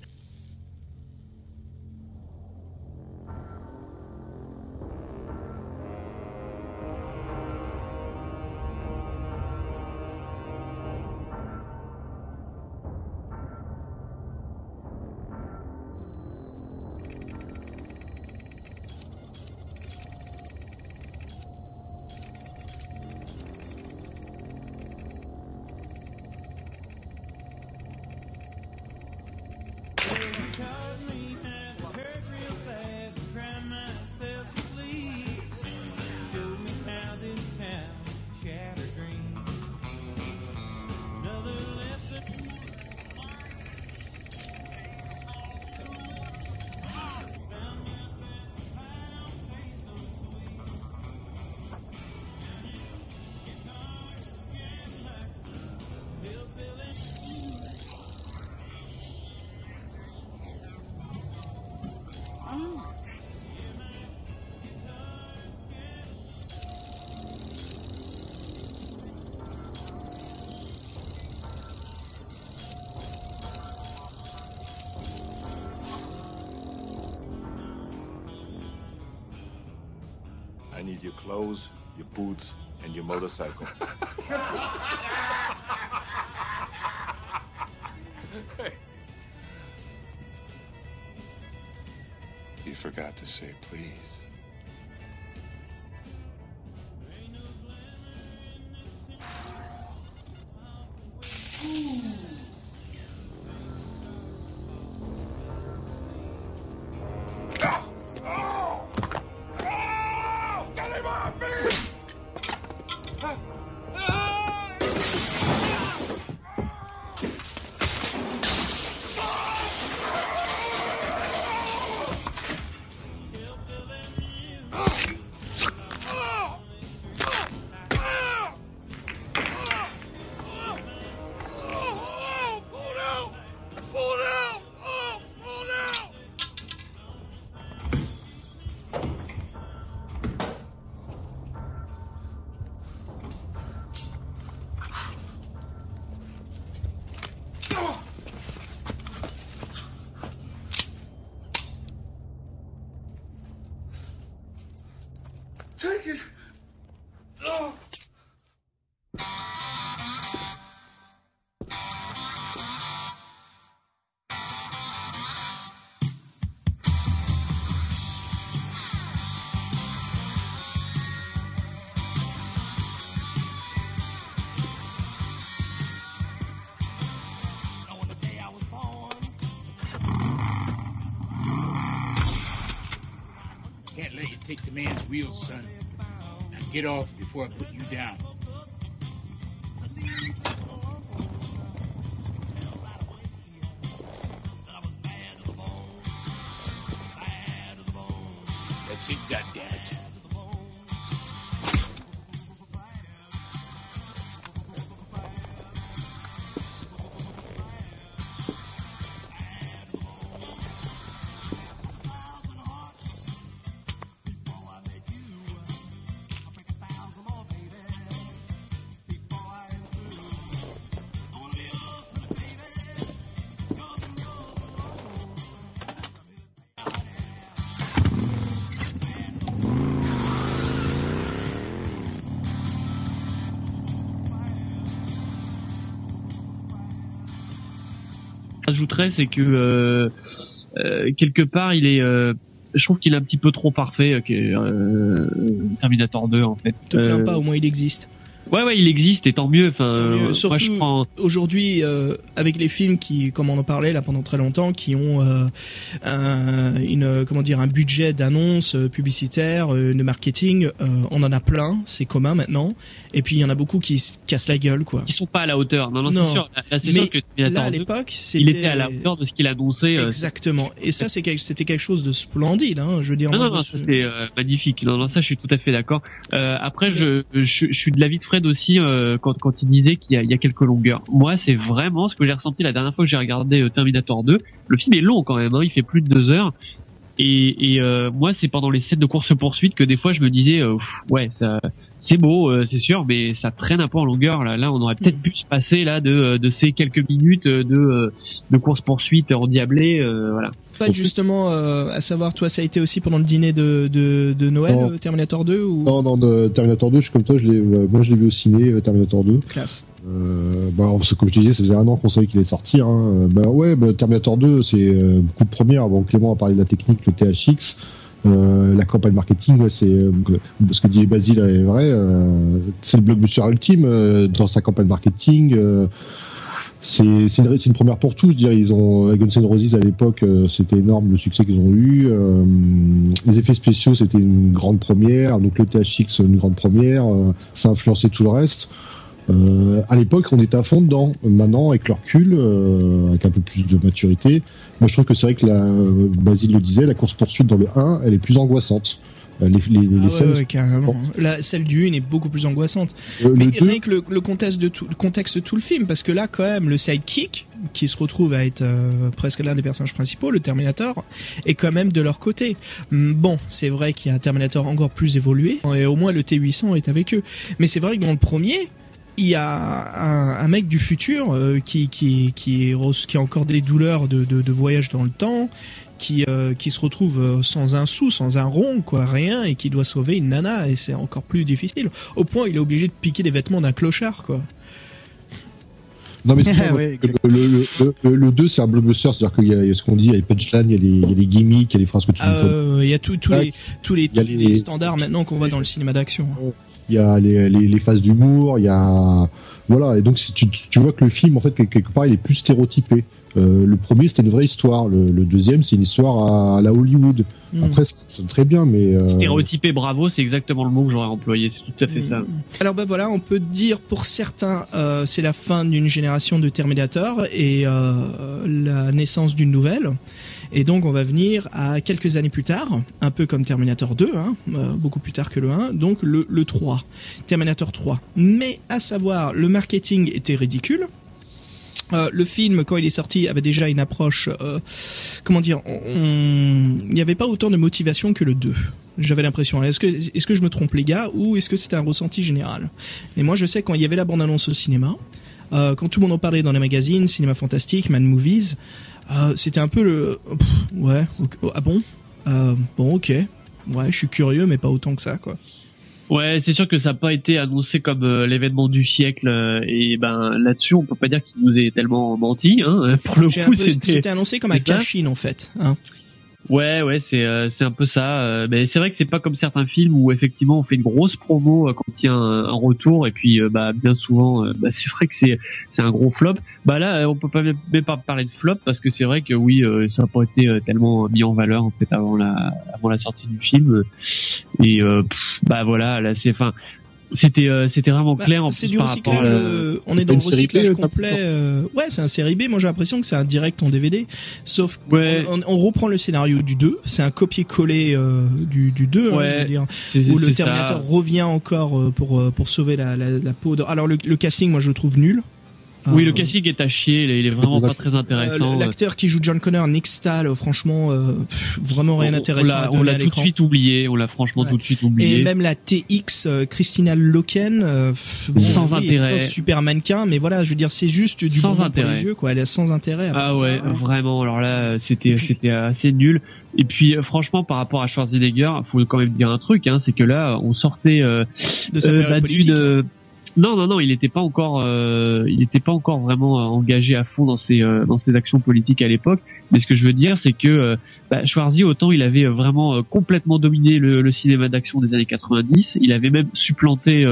I need your clothes, your boots, and your motorcycle. (laughs) you forgot to say please. Man's wheels, son. Now get off before I put you down. C'est que euh, euh, quelque part, il est, euh, je trouve qu'il est un petit peu trop parfait, que, euh, Terminator 2 en fait. Te plains Euh, pas, au moins il existe. Ouais, ouais, il existe et tant mieux. Enfin, Tant mieux. moi, Surtout je prends. aujourd'hui, euh, avec les films qui, comme on en parlait là pendant très longtemps, qui ont euh, un, une, comment dire, un budget d'annonce euh, publicitaire, euh, de marketing, euh, on en a plein, c'est commun maintenant. Et puis il y en a beaucoup qui se cassent la gueule, quoi. Qui sont pas à la hauteur. Non, non, Non. c'est sûr. Là, c'est Mais sûr que là, à 2, l'époque, il c'était était à la hauteur de ce qu'il annonçait. euh, Exactement. Et ça, c'est c'était quelque chose de splendide. Hein. Je veux dire, Non, moi, non, non, ça suis- c'est euh, magnifique. Non, non, ça je suis tout à fait d'accord. Euh, après, je, je, je suis de l'avis de Fred aussi euh, quand, quand il disait qu'il y, a- il y a quelques longueurs. Moi, c'est vraiment ce que j'ai ressenti la dernière fois que j'ai regardé euh, Terminator 2. Le film est long quand même, hein, il fait plus de deux heures. Et, et euh, moi, c'est pendant les scènes de course poursuite que des fois je me disais, euh, pff, ouais, ça, c'est beau, euh, c'est sûr, mais ça traîne un peu en longueur. Là, là, on aurait peut-être pu se passer là de, de ces quelques minutes de, de course poursuite endiablée, euh, voilà. Pas justement, euh, à savoir, toi, ça a été aussi pendant le dîner de, de, de Noël, Non. Terminator 2 ou Non, non, de Terminator 2, je suis comme toi, je l'ai, euh, moi je l'ai vu au ciné, euh, Terminator 2. classe Euh, bah, que comme je te disais, ça faisait un an qu'on savait qu'il allait sortir. Hein. Euh, Bah ouais, bah, Terminator 2, c'est euh, beaucoup de premières. Bon, Clément a parlé de la technique, le THX, euh, la campagne marketing, ouais, c'est euh, ce que dit Basile est vrai. euh, c'est le blockbuster ultime euh, dans sa campagne marketing. euh, c'est une, une première pour tous. Dire, ils ont Guns N' Roses à l'époque, c'était énorme le succès qu'ils ont eu. les effets spéciaux, c'était une grande première. Donc le THX, une grande première. ça a influencé tout le reste. Euh, à l'époque, on était à fond dedans. Maintenant, avec le recul, euh, avec un peu plus de maturité, moi je trouve que c'est vrai que la, Basile le disait, la course poursuite dans le 1, elle est plus angoissante. Euh, Les, les, les Ah ouais, scènes, ouais, carrément. La, celle du 1 est beaucoup plus angoissante. euh, Mais le 2, rien que le, le contexte de tout, le contexte de tout le film, parce que là, quand même, le sidekick, qui se retrouve à être euh, presque l'un des personnages principaux, le Terminator, est quand même de leur côté. Hum, Bon, c'est vrai qu'il y a un Terminator encore plus évolué, et au moins le T800 est avec eux. Mais c'est vrai que dans le premier, il y a un, un mec du futur euh, qui, qui, qui, est, qui a encore des douleurs de, de, de voyage dans le temps, qui, euh, qui se retrouve euh, sans un sou, sans un rond, quoi, rien, et qui doit sauver une nana, et c'est encore plus difficile. Au point, il est obligé de piquer les vêtements d'un clochard, quoi. non mais c'est (laughs) ça, Ouais, le, le, le, le, le 2 c'est un blockbuster, c'est-à-dire qu'il y, a il y a ce qu'on dit, il y a les punchlines, il y a les, il y a les gimmicks, il y a les phrases que tu Euh, Il y a tout- tous les, tous les, Il y a tous les- les standards maintenant qu'on voit dans le cinéma d'action. Il y a les, les, les phases d'humour, il y a voilà et donc si tu, tu vois que le film en fait quelque part il est plus stéréotypé. Euh, le premier c'était une vraie histoire, le, le deuxième c'est une histoire à, la Hollywood. Mm. Après ça sonne très bien mais euh, Stéréotypé, bravo, c'est exactement le mot que j'aurais employé. C'est tout à fait ça. Alors ben voilà, on peut dire pour certains, euh, c'est la fin d'une génération de Terminator et euh, la naissance d'une nouvelle. Et donc on va venir à quelques années plus tard, un peu comme Terminator 2, hein, euh, beaucoup plus tard que le 1, donc le, le 3, Terminator 3. Mais à savoir, le marketing était ridicule. Euh, le film, quand il est sorti, avait déjà une approche, euh, comment dire, il n'y avait pas autant de motivation que le 2. J'avais l'impression. Est-ce que, est-ce que je me trompe les gars, ou est-ce que c'était un ressenti général? Et moi, je sais quand il y avait la bande-annonce au cinéma, euh, quand tout le monde en parlait dans les magazines, cinéma fantastique, man movies, euh, c'était un peu le, pff, ouais, ok, oh, ah bon, Euh, bon, ok, ouais, je suis curieux, mais pas autant que ça, quoi. Ouais, c'est sûr que ça n'a pas été annoncé comme euh, l'événement du siècle euh, et ben là-dessus on peut pas dire qu'il nous ait tellement menti. Hein. (laughs) Pour le coup, c'était annoncé comme un cash-in en fait. Hein. Ouais, ouais, c'est euh, c'est un peu ça. euh, mais c'est vrai que c'est pas comme certains films où effectivement on fait une grosse promo euh, quand il y a un, retour et puis euh, bah bien souvent bah, (laughs) c'est vrai que c'est c'est un gros flop. Bah là on peut pas même pas parler de flop parce que c'est vrai que oui ça a pas été tellement mis en valeur en fait avant la avant la sortie du film et bah voilà là c'est enfin c'était euh, c'était vraiment Bah, clair en c'est plus du recyclage. à- euh, on est dans le B, recyclage euh, complet. euh, ouais, c'est un série B. Moi, j'ai l'impression que c'est un direct en DVD. Sauf Ouais. on, on reprend le scénario du 2. C'est un copier-coller euh, du, du 2, hein, Ouais, je veux dire, c'est- où le ça. Terminator revient encore euh, pour euh, pour sauver la, la, la peau. De... Alors le, le casting, moi, je le trouve nul. Oui, Euh, le casting est à chier, il est- vraiment pas très euh, intéressant. L'acteur qui joue John Connor, Nick Stahl, euh, franchement, euh, pff, vraiment rien d'intéressant. On l'a- tout de suite oublié, on l'a franchement Ouais. tout de suite oublié. Et même la TX euh, Christina Loken, euh, bon, Sans oui, intérêt. super mannequin, mais voilà, je veux dire, c'est juste du Sans bonbon intérêt. pour les yeux, quoi. Elle est sans intérêt. Ah ouais, ça, hein. vraiment. Alors là, euh, c'était c'était assez nul. Et puis euh, franchement, par rapport à Schwarzenegger, faut quand même dire un truc, hein, c'est que là, on sortait euh, de sa euh, bah, politique. d'une- euh, Non, non, non, il n'était pas encore, euh, il n'était pas encore vraiment euh, engagé à fond dans ses euh, dans ses actions politiques à l'époque. Mais ce que je veux dire, c'est que euh, bah, Schwarzy, autant il avait euh, vraiment complètement dominé le, le cinéma d'action des années 90, il avait même supplanté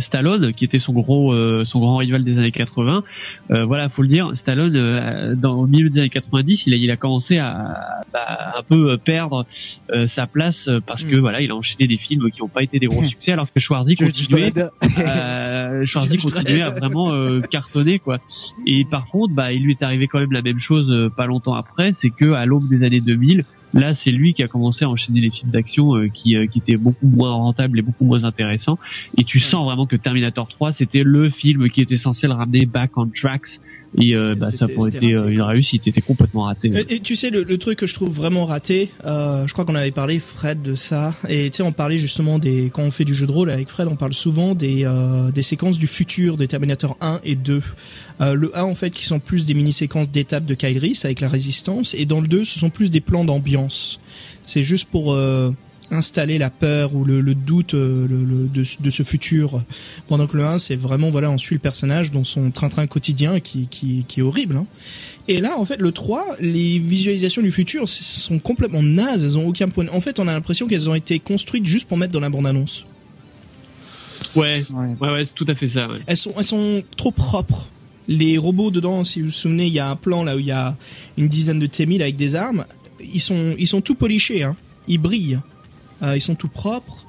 Stallone, qui était son gros, euh, son grand rival des années 80. Euh, voilà, faut le dire, Stallone, euh, dans au milieu des années 90, il a, il a commencé à, bah, un peu euh, perdre euh, sa place euh, parce que Mm. voilà, il a enchaîné des films qui n'ont pas été des gros (laughs) succès, alors que Schwarzy continuait, euh, Schwarzy (laughs) continuait à vraiment euh, cartonner quoi. Et par contre, bah, il lui est arrivé quand même la même chose euh, pas longtemps après, c'est que à l'aube des années 2000, là c'est lui qui a commencé à enchaîner les films d'action euh, qui, euh, qui étaient beaucoup moins rentables et beaucoup moins intéressants. Et tu sens vraiment que Terminator 3 c'était le film qui était censé le ramener back on tracks et euh, bah, ça aurait été euh, raté, une réussite. C'était complètement raté. Et, et tu sais, le, le truc que je trouve vraiment raté, euh, je crois qu'on avait parlé, Fred, de ça. Et tu sais, on parlait justement des... Quand on fait du jeu de rôle avec Fred, on parle souvent des, euh, des séquences du futur des Terminator 1 et 2. Euh, le 1, en fait, qui sont plus des mini-séquences d'étapes de Kyle Reese avec la résistance. Et dans le 2, ce sont plus des plans d'ambiance. C'est juste pour... installer la peur ou le, le doute euh, le, le- de, de ce futur pendant que le 1 c'est vraiment voilà on suit le personnage dans son train-train quotidien qui, qui, qui est horrible hein. Et là, en fait, le 3, les visualisations du futur sont complètement nazes, elles ont aucun point. En fait, on a l'impression qu'elles ont été construites juste pour mettre dans la bande-annonce. Ouais, Ouais. ouais, ouais, c'est tout à fait ça. ouais. Elles sont, elles sont trop propres. Les robots dedans, si vous vous souvenez, il y a un plan là où il y a une dizaine de T-1000 avec des armes. Ils sont, ils sont tout polichés, hein. Ils brillent. Euh, ils sont tout propres.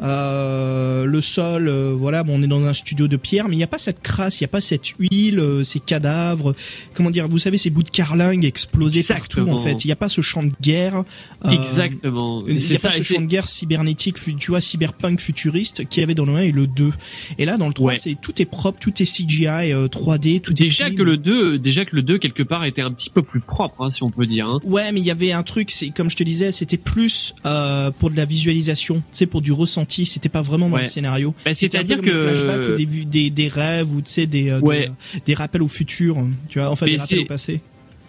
Euh, le sol, euh, voilà, bon, on est dans un studio de pierre, mais il n'y a pas cette crasse, il n'y a pas cette huile, euh, ces cadavres, comment dire, vous savez, ces bouts de carlingue explosés partout, en fait. Il n'y a pas ce champ de guerre. euh, Exactement. il n'y C'est a pas ce champ c'est- de guerre cybernétique, tu vois, cyberpunk futuriste qu'il y avait dans le 1 et le 2. Et là, dans le 3, Ouais. c'est tout est propre, tout est CGI, euh, 3D, tout Déjà est clean. que le 2, déjà que le 2 quelque part était un petit peu plus propre, hein, si on peut dire. Hein. Ouais, mais il y avait un truc, c'est comme je te disais, c'était plus euh, pour de la visualisation, sais, pour du ressenti. C'était pas vraiment dans Ouais. le scénario. Bah, c'est-à-dire comme des que- flashbacks ou des, vu- des, des rêves ou tu sais des, euh, Ouais. des des rappels au futur, tu vois, enfin Mais des rappels au passé.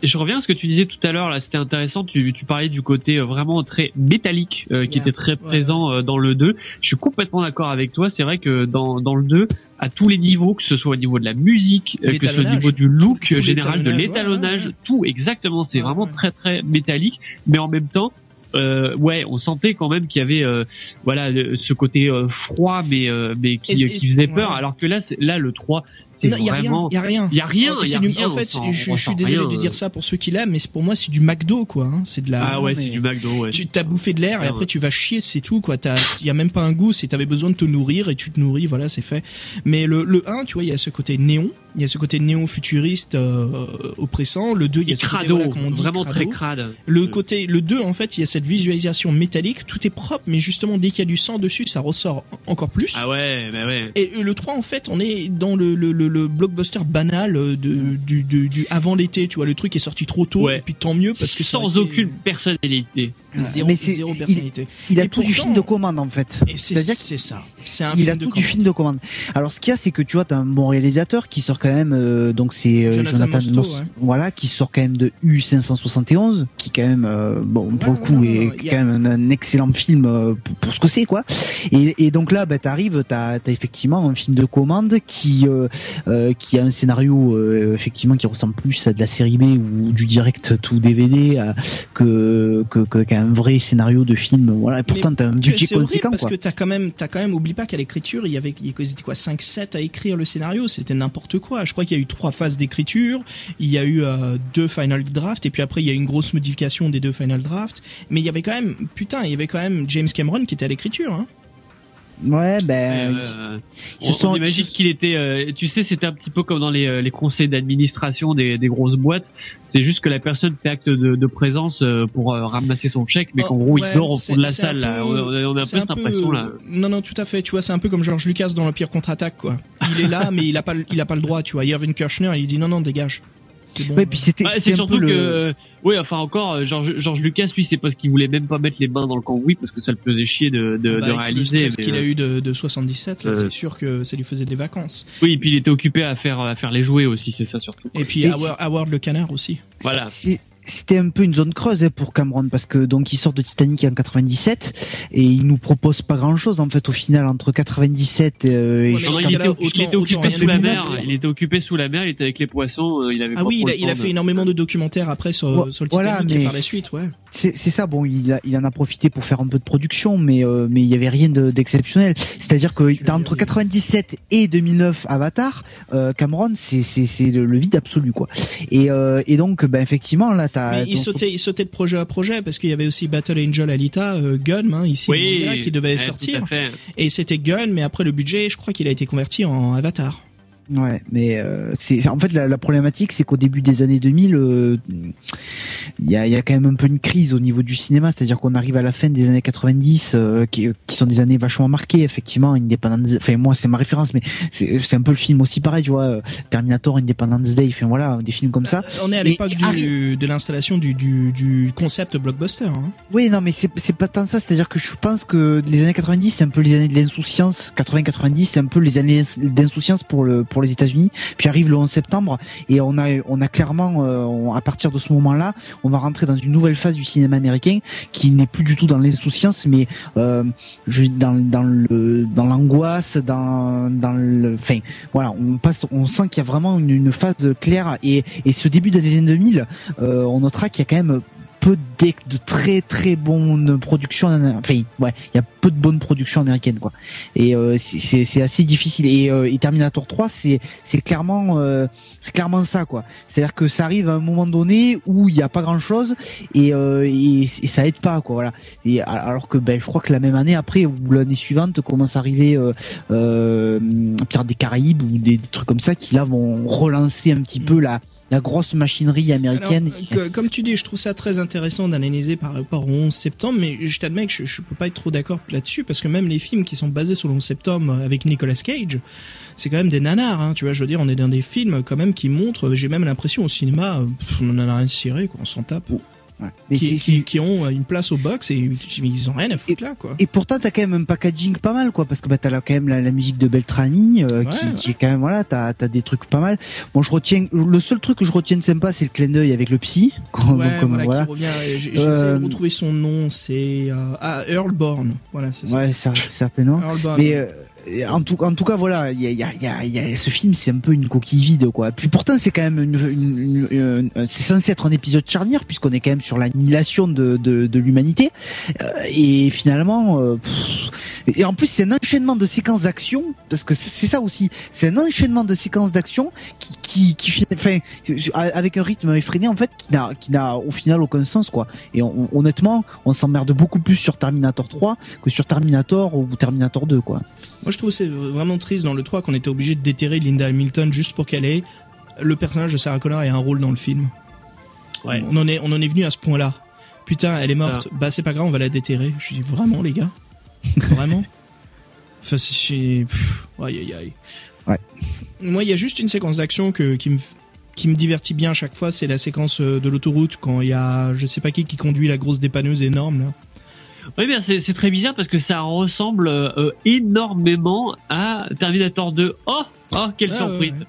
Je reviens à ce que tu disais tout à l'heure là, c'était intéressant. Tu, tu parlais du côté euh, vraiment très métallique euh, qui Yeah. était très présent euh, dans le 2. Je suis complètement d'accord avec toi. C'est vrai que dans dans le 2, à tous les niveaux, que ce soit au niveau de la musique, euh, que ce soit au niveau du look Tout- tout général, de l'étalonnage, ouais, l'étalonnage, ouais, ouais. tout exactement. C'est vraiment très très métallique, mais en même temps. Euh, ouais, on sentait quand même qu'il y avait euh, voilà le- ce côté euh, froid mais mais qui, Et- et- qui faisait peur ouais. alors que là là le 3 c'est Non, il y a rien, vraiment il y a rien. il y a rien, du- En fait, sent- je, suis désolé rien, de dire ça pour ceux qui l'aiment, mais pour moi c'est du McDo quoi. hein. C'est de la. Ah ouais, c'est du McDo, ouais. Tu t'as bouffé de l'air et Ah après tu vas chier, c'est tout quoi. T'as, y a même pas un goût. C'est t'avais besoin de te nourrir et tu te nourris, voilà, c'est fait. Mais le, le 1, tu vois, il y a ce côté néon, il y a ce côté néon futuriste euh, oppressant. Le 2, il y a ce côté voilà, comme on dit, vraiment crado. très crade. Le Euh, côté, le 2, en fait, il y a cette visualisation métallique, tout est propre, mais justement dès qu'il y a du sang dessus, ça ressort encore plus. Ah ouais, bah ouais. Et le 3, en fait, on est dans le, le, le, le blockbuster banal euh, de, du, du, du avant l'été, tu vois, le truc est sorti trop tôt, Ouais. et puis tant mieux parce que sans été aucune personnalité. Zéro, Mais zéro il- personnalité. Il a Et tout du film de commande en fait. C'est-à-dire que c'est ça. C'est un il film a tout du film de commande. Alors ce qu'il y a, c'est que tu vois, t'as un bon réalisateur qui sort quand même, euh, donc c'est euh, Jonathan Jonathan, ouais. voilà, qui sort quand même de U571, qui quand même, euh, bon, pour Ouais, le coup, est a- quand même un, excellent film euh, pour, pour ce que c'est, quoi. Et, et donc là, bah, t'arrives, t'as, t'as effectivement un film de commande qui, qui a un scénario effectivement qui ressemble plus à de la série B ou du direct to DVD que que que- un vrai scénario de film. Voilà. Et pourtant, t'as un budget conséquent, parce quoi. que t'as quand même, t'as quand même, oublie pas qu'à l'écriture, il y avait, il y avait quoi, 5, 7 à écrire le scénario, c'était n'importe quoi. Je crois qu'il y a eu trois phases d'écriture, il y a eu euh, deux final drafts, et puis après il y a eu une grosse modification des deux final drafts. Mais il y avait quand même, putain, il y avait quand même James Cameron qui était à l'écriture, hein. Ouais, ben. Euh, on, sont- on imagine qu'il était, euh, tu sais, c'était un petit peu comme dans les, euh, les conseils d'administration des, des grosses boîtes. C'est juste que la personne fait acte de, de présence euh, pour ramasser son chèque, mais Oh, qu'en gros ouais, il dort au fond de la salle. Là. On, a- on a un peu cette impression là. Non, non, tout à fait. Tu vois, c'est un peu comme George Lucas dans l'Empire contre-attaque, quoi. Il est là, mais il a pas, le- il a pas le droit, tu vois. Irving Kirchner, il dit non, non, dégage. C'est bon. Ouais, puis c'était Ouais, c'était c'est surtout le. que, oui, enfin encore, euh, George, George Lucas, lui, c'est parce qu'il voulait même pas mettre les mains dans le cambouis parce que ça le faisait chier de, de, Bah, de réaliser. mais, qu'il a euh, eu de, de 77, là, euh, c'est sûr que ça lui faisait des vacances. Oui, et puis il était occupé à faire à faire les jouets aussi, c'est ça surtout. Et puis Howard le canard aussi. Voilà. C'était un peu une zone creuse hein, pour Cameron parce que donc il sort de Titanic en 97 et il nous propose pas grand chose en fait au final entre 97 euh, et Ouais, Non, il, était, autant- il était autant occupé sous la mer. Il était occupé sous la mer. Il était avec les poissons. euh, Il avait Ah pas oui, il a, il a fait de- énormément de documentaires après sur, le voilà, Titanic et mais- par la suite, ouais. C'est c'est ça bon il, a, il en a profité pour faire un peu de production mais euh, mais il y avait rien de- d'exceptionnel c'est-à-dire que t'as entre dire, 97 et 2009 Avatar euh, Cameron c'est c'est c'est le, le vide absolu quoi et euh, et donc ben effectivement là t'as il sautait, il sautait de projet à projet parce qu'il y avait aussi Battle Angel Alita, euh, Gun, hein, ici, Oui, qui devait ouais, sortir. Et c'était Gun, mais après le budget, je crois qu'il a été converti en Avatar. Ouais, mais euh, c'est en fait la, la problématique, c'est qu'au début des années 2000, euh, il y, a, il y a quand même un peu une crise au niveau du cinéma, c'est-à-dire qu'on arrive à la fin des années 90, euh, qui, qui sont des années vachement marquées, effectivement. Independence, enfin moi c'est ma référence, mais c'est un peu le film aussi pareil, tu vois, Terminator, Independence Day, enfin voilà, des films comme ça. On est à l'époque de l'installation du, du, du concept blockbuster. Hein. Oui, non, mais c'est c'est pas tant ça. C'est-à-dire que je pense que les années 90, c'est un peu les années de l'insouciance. 80-90, c'est un peu les années d'insouciance pour le pour les États-Unis. Puis arrive le 11 septembre et on a on a clairement euh, à partir de ce moment-là, on va rentrer dans une nouvelle phase du cinéma américain qui n'est plus du tout dans l'insouciance, mais euh, dans dans le dans l'angoisse, dans dans le, enfin voilà, on passe, on sent qu'il y a vraiment une, une phase claire et et ce début des années 2000, euh, on notera qu'il y a quand même peu de, de très très bonnes productions enfin ouais il y a peu de bonnes productions américaines quoi. Et euh, c'est- assez difficile. Et, euh, et Terminator 3 c'est c'est clairement euh, c'est clairement ça quoi. C'est à dire que ça arrive à un moment donné où il y a pas grand chose et, euh, et, et ça aide pas quoi voilà. Et alors que ben je crois que la même année après ou l'année suivante commence à arriver euh, euh, Pirates des Caraïbes ou des, des trucs comme ça qui là vont relancer un petit peu la la grosse machinerie américaine Alors, que- comme tu dis, je trouve ça très intéressant d'analyser par rapport au 11 septembre, mais je t'admets que je, je peux pas être trop d'accord là-dessus, parce que même les films qui sont basés sur le 11 septembre avec Nicolas Cage, c'est quand même des nanars, hein, tu vois, je veux dire, on est dans des films quand même qui montrent, j'ai même l'impression au cinéma, pff, on en a rien cirer, quoi, on s'en tape. Mais qui, ont une place au box et ils ont rien à foutre là, quoi. Et pourtant, t'as quand même un packaging pas mal, quoi, parce que bah, t'as là, quand même la, la musique de Beltrami, euh, qui, Ouais, qui est quand même voilà, t'as as des trucs pas mal. Bon, je retiens, le seul truc que je retiens de sympa, c'est le clin d'œil avec le psy. (laughs) Ouais, comme, voilà, voilà. qui revient. euh, j'ai- J'essaie Euh, de retrouver son nom, c'est euh, ah, Earl Bourne. Voilà, c'est ça. Ouais, cer- certainement. Earl Bourne. Mais euh, en tout, en tout cas, voilà, il y a, y, a, y, y a- ce film, c'est un peu une coquille vide, quoi. Puis pourtant, c'est quand même une, une- une- une- c'est censé être un épisode charnière puisqu'on est quand même sur l'annihilation de, de, de l'humanité. Euh, et finalement, euh, pff, et en plus, c'est un enchaînement de séquences d'action parce que c'est ça aussi. C'est un enchaînement de séquences d'action qui, qui, qui, fin- enfin, avec un rythme effréné en fait, qui n'a, qui n'a au final aucun sens, quoi. Et on- honnêtement, on s'emmerde beaucoup plus sur Terminator 3 que sur Terminator ou Terminator 2, quoi. Moi, je trouve que c'est vraiment triste dans le 3 qu'on était obligé de déterrer Linda Hamilton juste pour qu'elle ait le personnage de Sarah Connor ait un rôle dans le film. Ouais. On en est, on en est venu à ce point-là. Putain, elle est morte. Bah, c'est pas grave, on va la déterrer. Je dis vraiment, les gars? Vraiment? (laughs) Enfin, c'est- Aïe, aïe, aïe. Ouais. Moi, il y a juste une séquence d'action que, qui me qui me divertit bien à chaque fois, c'est la séquence euh, de l'autoroute quand il y a je sais pas qui qui conduit la grosse dépanneuse énorme là. Oui, bien c'est très bizarre parce que ça ressemble euh, énormément à Terminator 2. Oh, oh, quelle Ouais, surprise. ouais.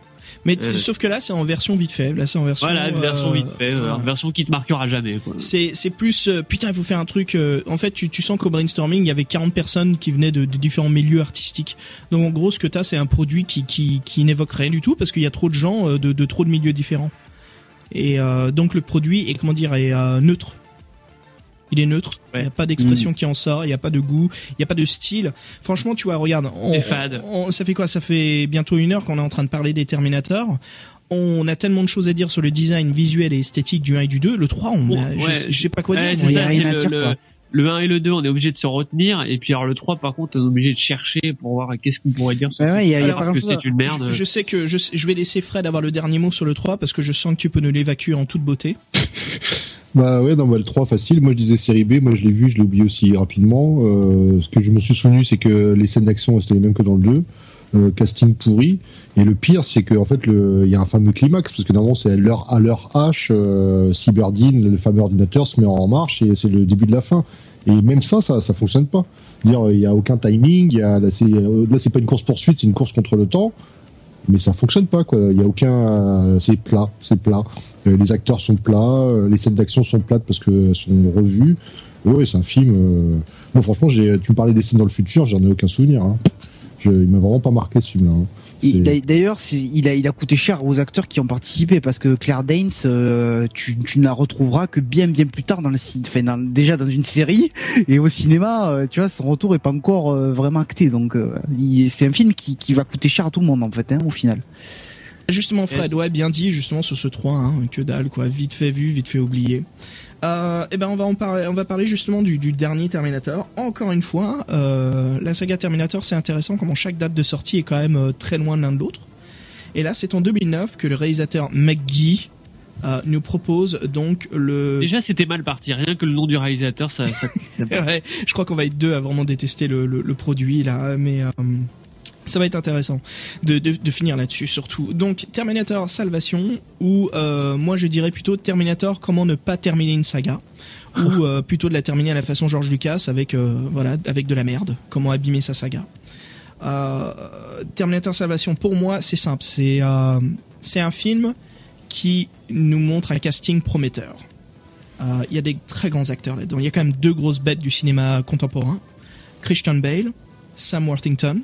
Mais Euh. sauf que là c'est en version vite fait, là c'est en version Voilà, une version euh, vite fait, euh, une version qui te marquera jamais. C'est c'est plus euh, putain il faut faire un truc euh, en fait tu, tu sens qu'au brainstorming il y avait 40 personnes qui venaient de, de différents milieux artistiques. Donc en gros ce que t'as c'est un produit qui qui qui n'évoque rien du tout parce qu'il y a trop de gens euh, de, de trop de milieux différents. Et euh, donc le produit est comment dire est euh, neutre. Il est neutre, il n'y a pas d'expression qui en sort, il n'y a pas de goût, il n'y a pas de style. Franchement, tu vois, regarde, on, fade. on- ça fait quoi? Ça fait bientôt une heure qu'on est en train de parler des Terminators. On a tellement de choses à dire sur le design visuel et esthétique du 1 et du 2. Le 3, on a, je, Ouais. je sais pas quoi Ouais, dire. moi. ça, c'est le, le, le 1 et le 2, on est obligé de se retenir, et puis alors le 3, par contre, on est obligé de chercher pour voir qu'est-ce qu'on pourrait dire. sur Ouais, ouais, il y a- il y a Alors, pas parce que à- c'est une merde. Je, je sais que je, je vais laisser Fred avoir le dernier mot sur le 3 parce que je sens que tu peux nous l'évacuer en toute beauté. (laughs) Bah ouais, non, bah, le 3 facile. Moi je disais série B, moi je l'ai vu, je l'ai oublié aussi rapidement. Euh, ce que je me suis souvenu, c'est que les scènes d'action c'était les mêmes que dans le 2. Euh, casting pourri. Et le pire, c'est que en fait, il y a un fameux climax parce que normalement c'est à leur à leur H, euh, Cyberdine, le fameux ordinateur se met en marche et c'est le début de la fin. Et même ça, ça, ça fonctionne pas. Dire, il y a aucun timing. Y a là, c'est là, c'est pas une course poursuite, c'est une course contre le temps. Mais ça fonctionne pas quoi. Il y a aucun, euh, c'est plat, c'est plat. Euh, les acteurs sont plats, euh, les scènes d'action sont plates parce qu'elles sont revues. Ouais, c'est un film. Euh... Bon, franchement, j'ai, tu me parlais des scènes dans le futur, j'en ai aucun souvenir. Hein. Je, il m'a vraiment pas marqué ce film-là. hein. D'a- D'ailleurs, il a, il a coûté cher aux acteurs qui ont participé parce que Claire Danes, euh, tu, tu ne la retrouveras que bien bien plus tard dans le enfin, dans- déjà dans une série et au cinéma, euh, tu vois, son retour est pas encore euh, vraiment acté. Donc, euh, c'est un film qui, qui va coûter cher à tout le monde en fait, hein, au final. Justement, Fred, ouais, bien dit, justement, sur ce 3, hein, que dalle, quoi. Vite fait vu, vite fait oublié. Euh, eh ben, on va en parler, on va parler justement du, du dernier Terminator. Encore une fois, euh, la saga Terminator, c'est intéressant comment chaque date de sortie est quand même euh, très loin l'un de l'autre. Et là, c'est en 2009 que le réalisateur McGee euh, nous propose donc le. Déjà, c'était mal parti. Rien que le nom du réalisateur, ça. ça, ça... (laughs) ouais, je crois qu'on va être deux à vraiment détester le, le, le produit là, mais. Ça va être intéressant de, de, de finir là-dessus surtout. Donc Terminator Salvation ou euh, moi je dirais plutôt Terminator comment ne pas terminer une saga ou euh, plutôt de la terminer à la façon George Lucas avec euh, voilà avec de la merde comment abîmer sa saga. Terminator Salvation pour moi c'est simple c'est c'est un film qui nous montre un casting prometteur. Il y a des très grands acteurs là-dedans. Il y a quand même deux grosses bêtes du cinéma contemporain. Christian Bale, Sam Worthington.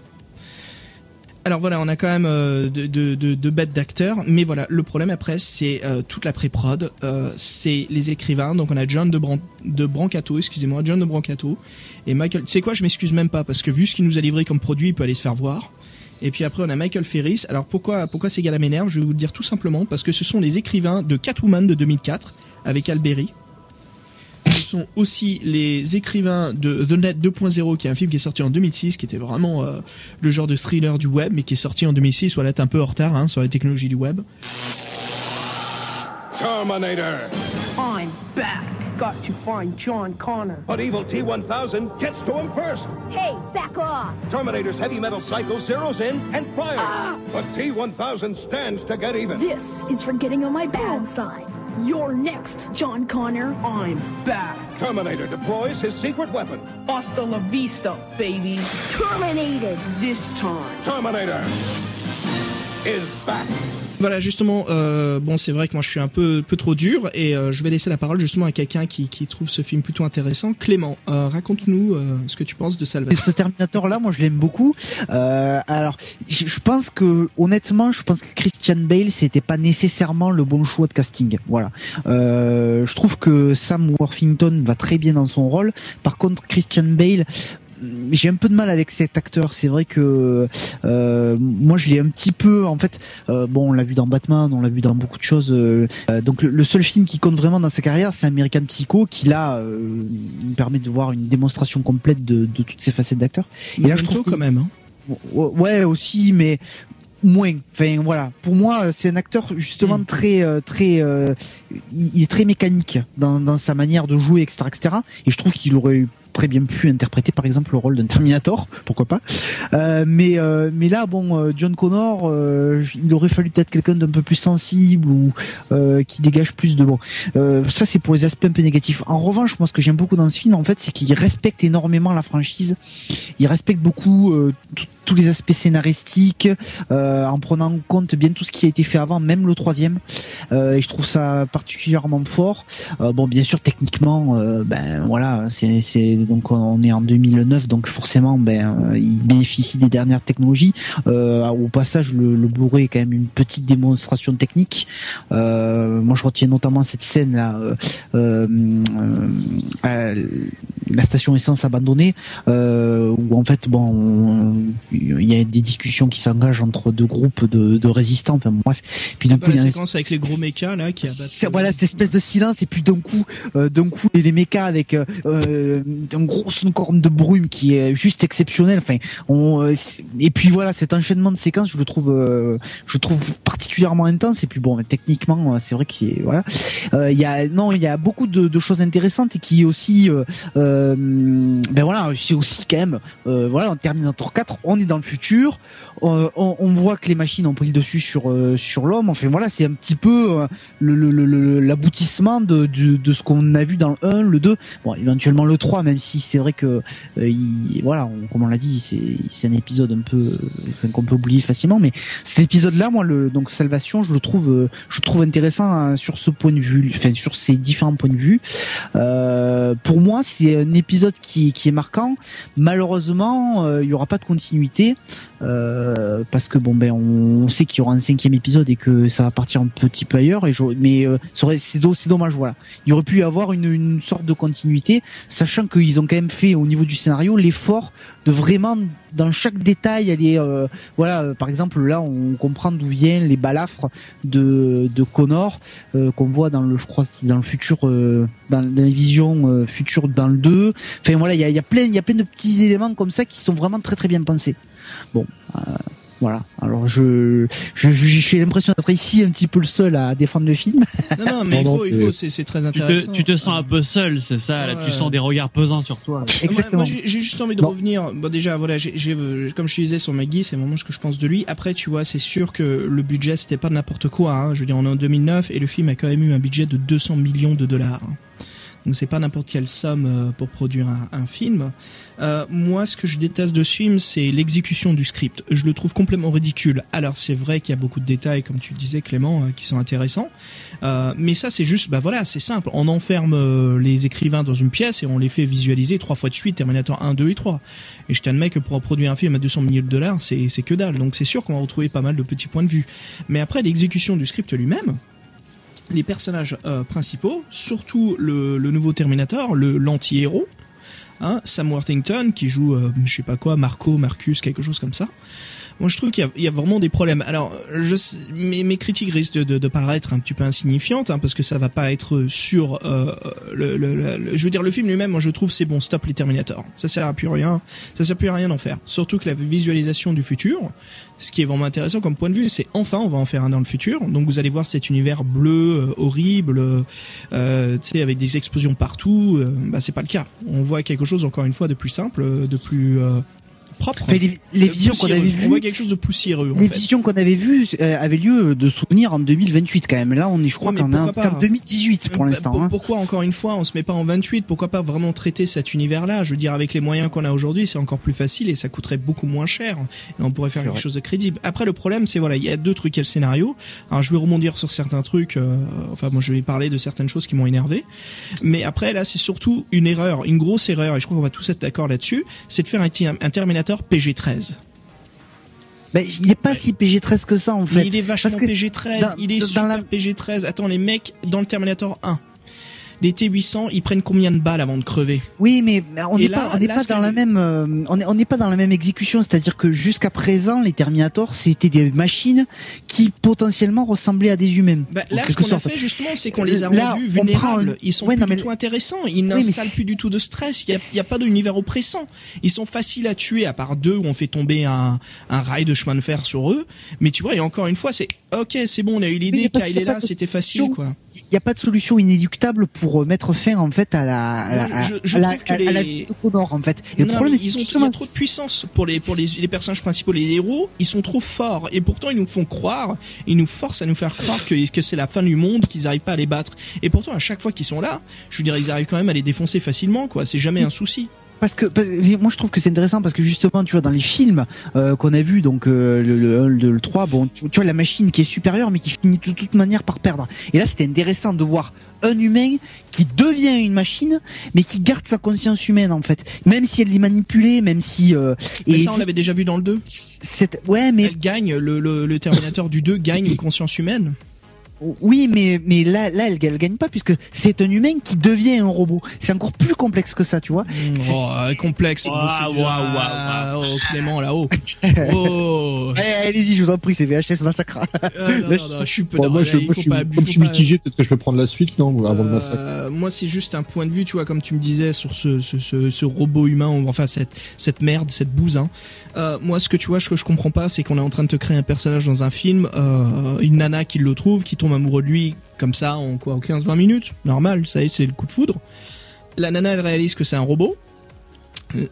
Alors voilà, on a quand même euh, de, bêtes d'acteurs, mais voilà, le problème après, c'est euh, toute la pré-prod, euh, c'est les écrivains. Donc on a John de, Bran de Brancato, excusez-moi, John de Brancato et Michael. Sais quoi, je m'excuse même pas parce que vu ce qu'il nous a livré comme produit, il peut aller se faire voir. Et puis après, on a Michael Ferris. Alors pourquoi, pourquoi ces gars-là Je vais vous le dire tout simplement parce que ce sont les écrivains de Catwoman de 2004 avec Alberi. Ce sont aussi les écrivains de The Net 2.0, qui est un film qui est sorti en 2006, qui était vraiment euh, le genre de thriller du web, mais qui est sorti en 2006. Voilà, t'es un peu en retard hein, sur les technologies du web. Terminator. I'm back. Got to find John Connor. But evil T-1000 gets to him first. Hey, back off! Terminator's heavy metal cycle zeroes in and fires. Ah! But T-1000 stands to get even. This is for getting on my bad side. You're next, John Connor. I'm back. Terminator deploys his secret weapon. Hasta la vista, baby. Terminated! This time. Terminator is back. Voilà, justement, euh, bon, c'est vrai que moi je suis un peu, peu trop dur et euh, je vais laisser la parole justement à quelqu'un qui, trouve ce film plutôt intéressant. Clément, euh, raconte-nous ce que tu penses de Et Salvation. ce Terminator là, moi je l'aime beaucoup. Alors, je je pense que honnêtement, je pense que Christian Bale c'était pas nécessairement le bon choix de casting. Voilà. Je trouve que Sam Worthington va très bien dans son rôle. Par contre, Christian Bale j'ai un peu de mal avec cet acteur. C'est vrai que euh, moi je l'ai un petit peu. En fait, euh, bon, on l'a vu dans Batman, on l'a vu dans beaucoup de choses. euh, donc le, le seul film qui compte vraiment dans sa carrière, c'est American Psycho, qui là me permet de voir une démonstration complète de, de toutes ses facettes d'acteur. Et là, je trouve que- quand même. hein. Ouais, aussi, mais moins. Enfin voilà. Pour moi, c'est un acteur justement très euh, très. euh, il est très mécanique dans, dans sa manière de jouer, etc., etc. Et je trouve qu'il aurait très bien pu interpréter par exemple le rôle d'un Terminator, pourquoi pas. Euh, mais euh, mais là bon, euh, John Connor, il aurait fallu peut-être quelqu'un d'un peu plus sensible ou qui dégage plus de bon. Ça c'est pour les aspects un peu négatifs. En revanche, moi ce que j'aime beaucoup dans ce film en fait, c'est qu'il respecte énormément la franchise. Il respecte beaucoup euh, tout- tous les aspects scénaristiques euh, en prenant en compte bien tout ce qui a été fait avant, même le troisième. Euh, et je trouve ça particulièrement fort. Euh, bon, bien sûr, techniquement, euh, ben voilà, c'est donc on est en 2009, donc forcément, ben euh, il bénéficie des dernières technologies. Euh, au passage, le, le Blu-ray est quand même une petite démonstration technique. Moi, je retiens notamment cette scène là, la station essence abandonnée, où en fait, bon, on- il y a des discussions qui s'engagent entre deux groupes de, de résistants. Enfin, bref. Puis d'un coup, il y a un- séquence avec les gros mechas là qui abattent. voilà cette espèce de silence et puis d'un coup euh, d'un coup les, mechas avec euh, euh, un gros corne de brume qui est juste exceptionnel enfin on euh, et puis voilà cet enchaînement de séquences je le trouve euh, je le trouve particulièrement intense et puis bon techniquement c'est vrai que c'est voilà il y a non il y a beaucoup de, de choses intéressantes et qui aussi ben voilà c'est aussi quand même voilà en Terminator 4 on est dans le futur euh, on, voit que les machines ont pris le dessus sur euh, sur l'homme enfin voilà c'est un petit peu euh, le- le- l'aboutissement de, de, ce qu'on a vu dans le 1, le 2, bon éventuellement le 3 même si c'est vrai que il, voilà, on- comme on l'a dit, c'est un épisode un peu qu'on peut oublier facilement mais cet épisode là moi le donc Salvation, je le trouve je trouve intéressant hein, sur ce point de vue, enfin sur ces différents points de vue. Pour moi, c'est un épisode qui qui est marquant. Malheureusement, il y aura pas de continuité ter euh, parce que bon ben on sait qu'il y aura un cinquième épisode et que ça va partir un petit peu ailleurs et je, mais euh, c'est do- c'est dommage voilà. Il aurait pu y avoir une, une sorte de continuité sachant qu'ils ont quand même fait au niveau du scénario l'effort de vraiment dans chaque détail aller euh, voilà euh, par exemple là on comprend d'où viennent les balafres de de Connor euh, qu'on voit dans le je crois dans le futur dans, dans les visions futures dans le 2 enfin voilà il y a, y a plein il y a plein de petits éléments comme ça qui sont vraiment très très bien pensés Bon, euh, Voilà. Alors je, je, je- j'ai l'impression d'être ici un petit peu le seul à défendre le film. Non, non, mais il faut, il c'est- faut, c'est c'est très Tu intéressant. te, tu te sens un peu seul, c'est ça. Là, tu sens des regards pesants sur toi. Exactement. Moi, j'ai j'ai juste envie de Non. revenir. Bon, déjà, voilà, j'ai, j'ai- comme je te disais sur Maggie, c'est vraiment ce que je pense de lui. Après, tu vois, c'est sûr que le budget, c'était pas n'importe quoi. Hein. Je veux dire, on est en 2009 et le film a quand même eu un budget de 200 millions de dollars. hein. Donc c'est pas n'importe quelle somme euh, pour produire un, un film. Euh, moi, ce que je déteste de ce film, c'est l'exécution du script. Je le trouve complètement ridicule. Alors c'est vrai qu'il y a beaucoup de détails, comme tu disais Clément, euh, qui sont intéressants. Euh, mais ça, c'est juste, bah voilà, c'est simple. On enferme euh, les écrivains dans une pièce et on les fait visualiser trois fois de suite Terminator 1, 2 et 3. Et je t'admets que pour produire un film à 200 millions de dollars, c'est que dalle. Donc c'est sûr qu'on va retrouver pas mal de petits points de vue. Mais après l'exécution du script lui-même, les personnages euh, principaux, surtout le, nouveau Terminator, le l'anti-héros, hein, Sam Worthington qui joue, euh, je sais pas quoi, Marco, Marcus, quelque chose comme ça. Moi, je trouve qu'il y y a vraiment des problèmes. Alors, je, mes, mes critiques risquent de, de, de paraître un petit peu insignifiantes, hein, parce que ça va pas être sur euh, le, le, le- Je veux dire, le film lui-même, moi, je trouve c'est bon. Stop les Terminators. Ça sert à plus rien. Ça sert plus à rien d'en faire. Surtout que la visualisation du futur, ce qui est vraiment intéressant comme point de vue, c'est enfin, on va en faire un dans le futur. Donc, vous allez voir cet univers bleu, euh, horrible, euh, tu sais, avec des explosions partout. Euh, bah, c'est pas le cas. On voit quelque chose encore une fois de plus simple, de plus euh, propre. Les, les visions qu'on avait On vues, voit quelque chose de poussiéreux. En les fait. visions qu'on avait vues euh, avaient lieu de souvenir en 2028 quand même. Là, on est, je crois, Ouais, qu'on est en pourquoi pas en 2018 pour Bah, l'instant. pour- hein. Pourquoi encore une fois on se met pas en 28 Pourquoi pas vraiment traiter cet univers-là? Je veux dire avec les moyens qu'on a aujourd'hui, c'est encore plus facile et ça coûterait beaucoup moins cher. Et on pourrait faire quelque vrai. chose de crédible. Après le problème, c'est voilà, il y a deux trucs, il y a le scénario. Alors je vais rebondir sur certains trucs. euh, enfin moi je vais parler de certaines choses qui m'ont énervé. Mais après là, c'est surtout une erreur, une grosse erreur et je crois qu'on va tous être d'accord là-dessus. C'est de faire un, un Terminator PG-13. Ben, il est pas si PG-13 que ça en fait. Mais il est vachement Parce que PG-13, dans- il est dans super la- PG-13. Attends, les mecs dans le Terminator 1, les T800, ils prennent combien de balles avant de crever? Oui, mais on n'est pas, on n'est pas dans la même, euh, on n'est on pas dans la même exécution. C'est-à-dire que jusqu'à présent, les Terminators, c'était des machines qui potentiellement ressemblaient à des humains. Bah, là, ce qu'on a fait justement, c'est qu'on les a Là, rendus vulnérables. un- Ils sont Ouais, plus non, du tout intéressants. Ils n'installent plus du tout de stress. Il y a, a pas d'univers oppressant. Ils sont faciles à tuer, à part deux où on fait tomber un, un rail de chemin de fer sur eux. Mais tu vois, et encore une fois, c'est ok, c'est bon, on a eu l'idée, parce Kyle est là, c'était facile, quoi. Il n'y a pas de solution inéluctable pour euh, mettre fin en fait à la, à la, je- je à la, à la les- vie de Connor en fait. Et Non, le problème, c'est ont, trop de puissance pour les pour les, les personnages principaux, les héros. Ils sont trop forts et pourtant ils nous font croire, ils nous forcent à nous faire croire que que c'est la fin du monde, qu'ils n'arrivent pas à les battre. Et pourtant à chaque fois qu'ils sont là, je veux dire, ils arrivent quand même à les défoncer facilement, quoi. C'est jamais un souci. Parce que parce- moi je trouve que c'est intéressant parce que justement tu vois dans les films euh, qu'on a vu donc euh, le, le 1, le 2, le 3 bon tu, tu vois la machine qui est supérieure mais qui finit de toute manière par perdre et là c'était intéressant de voir un humain qui devient une machine mais qui garde sa conscience humaine en fait même si elle est manipulée même si euh, Mais et ça, on l'avait déjà vu dans le 2. c'est ouais mais Elle gagne, le, le, le Terminator du 2 gagne une (clears throat) conscience humaine. Oui mais mais là là elle, elle gagne pas puisque c'est un humain qui devient un robot c'est encore plus complexe que ça tu vois Oh, euh, complexe. Waouh, c'est- waouh, waouh, Ah, Oh, Clément, là-haut. (laughs) Oh. Eh, allez-y je vous en prie c'est VHS Massacre Euh, non, (laughs) non, non, je suis peu Bon, moi, je, moi, je suis, pas, comme je suis mitigé, peut-être que je peux prendre la suite, non, avant le massacre. Euh, moi, c'est juste un point de vue, tu vois, comme tu me disais sur ce, ce, ce, ce robot humain, enfin cette, cette merde, cette bouse. Hein. Euh, moi, ce que tu vois, ce que je comprends pas, c'est qu'on est en train de te créer un personnage dans un film, euh, une nana qui le trouve, qui tombe amoureux de lui, comme ça, en quoi, en 15-20 minutes, normal, ça y est, c'est le coup de foudre. La nana, elle réalise que c'est un robot.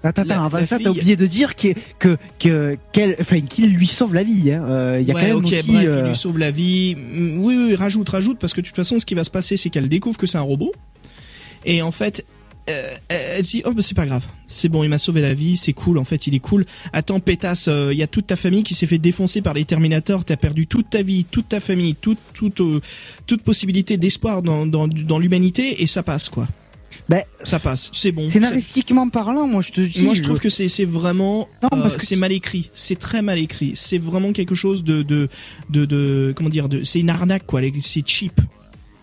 Attends, La- attends, avant la ça, fille- t'as oublié de dire que, que, que, qu'elle, enfin, qu'il lui sauve la vie, hein. Euh, Il y a ouais, quand même ok, aussi, bref, euh, il lui sauve la vie. Mm, Oui, oui, rajoute, rajoute, parce que de toute façon, ce qui va se passer, c'est qu'elle découvre que c'est un robot. Et en fait, euh, elle se dit, oh, bah, c'est pas grave. C'est bon, il m'a sauvé la vie, c'est cool, en fait, il est cool. Attends, pétasse, euh, il y a toute ta famille qui s'est fait défoncer par les Terminators, t'as perdu toute ta vie, toute ta famille, toute, toute, euh, toute possibilité d'espoir dans, dans, dans l'humanité, et ça passe, quoi. Ben, ça passe, c'est bon. scénaristiquement parlant, moi, je te dis. Moi, je trouve que c'est c'est vraiment Non, euh, parce que c'est mal écrit. C'est très mal écrit. C'est vraiment quelque chose de de de, de comment dire de c'est une arnaque quoi. C'est cheap.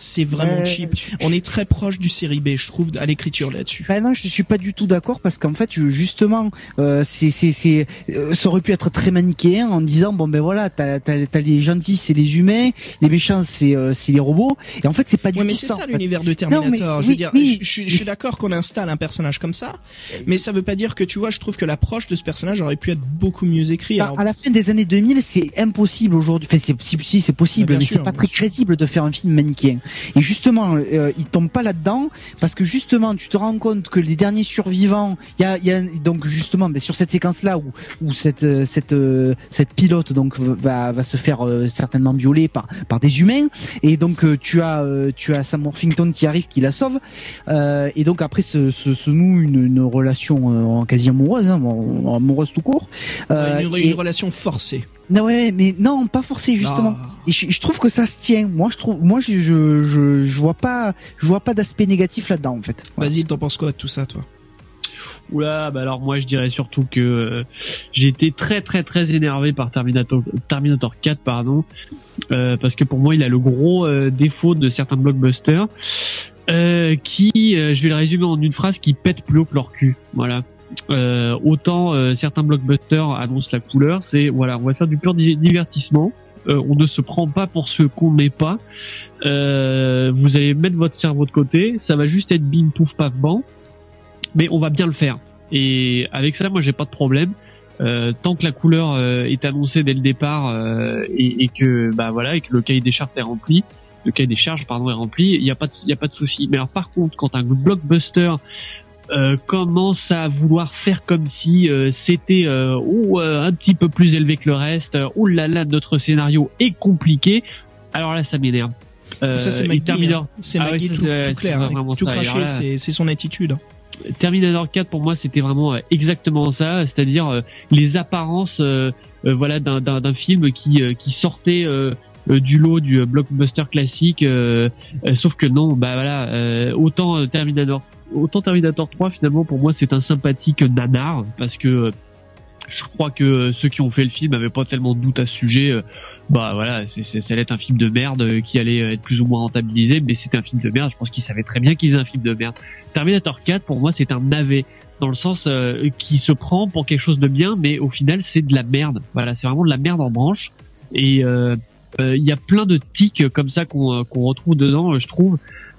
C'est vraiment Ouais, cheap. je- On est très proche du série B, je trouve, à l'écriture là-dessus. Bah non, je suis pas du tout d'accord parce qu'en fait, justement, euh, c'est c'est c'est euh, ça aurait pu être très manichéen en disant bon ben voilà, t'as t'as t'as les gentils, c'est les humains, les méchants, c'est euh, c'est les robots. Et en fait, c'est pas du Ouais, mais tout c'est ça. l'univers de Non, Terminator. mais je veux oui, dire, oui, je, je- je mais suis d'accord qu'on installe un personnage comme ça, mais ça veut pas dire que tu vois, je trouve que l'approche de ce personnage aurait pu être beaucoup mieux écrite. Bah, Alors, à la fin des années 2000, c'est impossible aujourd'hui. Enfin, c'est si, si, c'est possible, Bah, mais sûr, c'est pas très sûr. crédible de faire un film manichéen. Et justement, euh, il tombe pas là-dedans parce que justement, tu te rends compte que les derniers survivants, il y a, il y a donc justement, mais sur cette séquence-là où où cette euh, cette euh, cette pilote donc va va se faire euh, certainement violer par par des humains et donc euh, tu as tu as Sam Worthington qui arrive qui la sauve et donc après se se, se noue une, une relation quasi amoureuse, hein, amoureuse tout court. Une, et- une relation forcée. Non ouais, mais non, pas forcé justement. Et je, je trouve que ça se tient. Moi, je trouve, moi, je, je, je, je vois pas, je vois pas d'aspect négatif là-dedans en fait. Voilà. Vas-y, t'en penses quoi de tout ça, toi? Oula, bah alors moi je dirais surtout que euh, j'ai été très très très énervé par Terminator Terminator 4 pardon euh, parce que pour moi il a le gros euh, défaut de certains blockbusters euh, qui euh, je vais le résumer en une phrase qui pète plus haut que leur cul. Voilà. Euh, autant euh, certains blockbusters annoncent la couleur, c'est voilà, on va faire du pur di- divertissement. Euh, on ne se prend pas pour ce qu'on n'est pas. Euh, vous allez mettre votre cerveau de côté, ça va juste être bim pouf paf mais on va bien le faire. Et avec ça, moi j'ai pas de problème. Euh, tant que la couleur euh, est annoncée dès le départ et, et que bah voilà et que le cahier des charges est rempli, le cahier des charges pardon est rempli, il y a pas y a pas de souci. Mais alors par contre, quand un blockbuster euh, commence à vouloir faire comme si euh, c'était euh, ou, euh, un petit peu plus élevé que le reste, oh là là notre scénario est compliqué, alors là ça m'énerve. Euh, Ça, c'est. Terminator- hein. C'est Ah ouais, tout, c'est- tout clair. hein. Tout craché, c'est son attitude. Terminator 4 pour moi c'était vraiment exactement ça, c'est-à-dire euh, les apparences euh, euh, voilà d'un film qui qui sortait du lot du blockbuster classique sauf que non bah voilà autant Terminator autant Terminator 3 finalement pour moi c'est un sympathique nanar parce que euh, je crois que euh, ceux qui ont fait le film avaient pas tellement de doute à ce sujet. euh, bah voilà, c'est, ça allait être un film de merde qui allait être plus ou moins rentabilisé, mais c'était un film de merde. Je pense qu'ils savaient très bien qu'ils faisaient un film de merde. Terminator 4, pour moi, c'est un navet dans le sens euh, qui se prend pour quelque chose de bien, mais au final, c'est de la merde. Voilà, c'est vraiment de la merde en branche. Et euh, euh, il y a plein de tics comme ça qu'on, qu'on retrouve dedans, je trouve.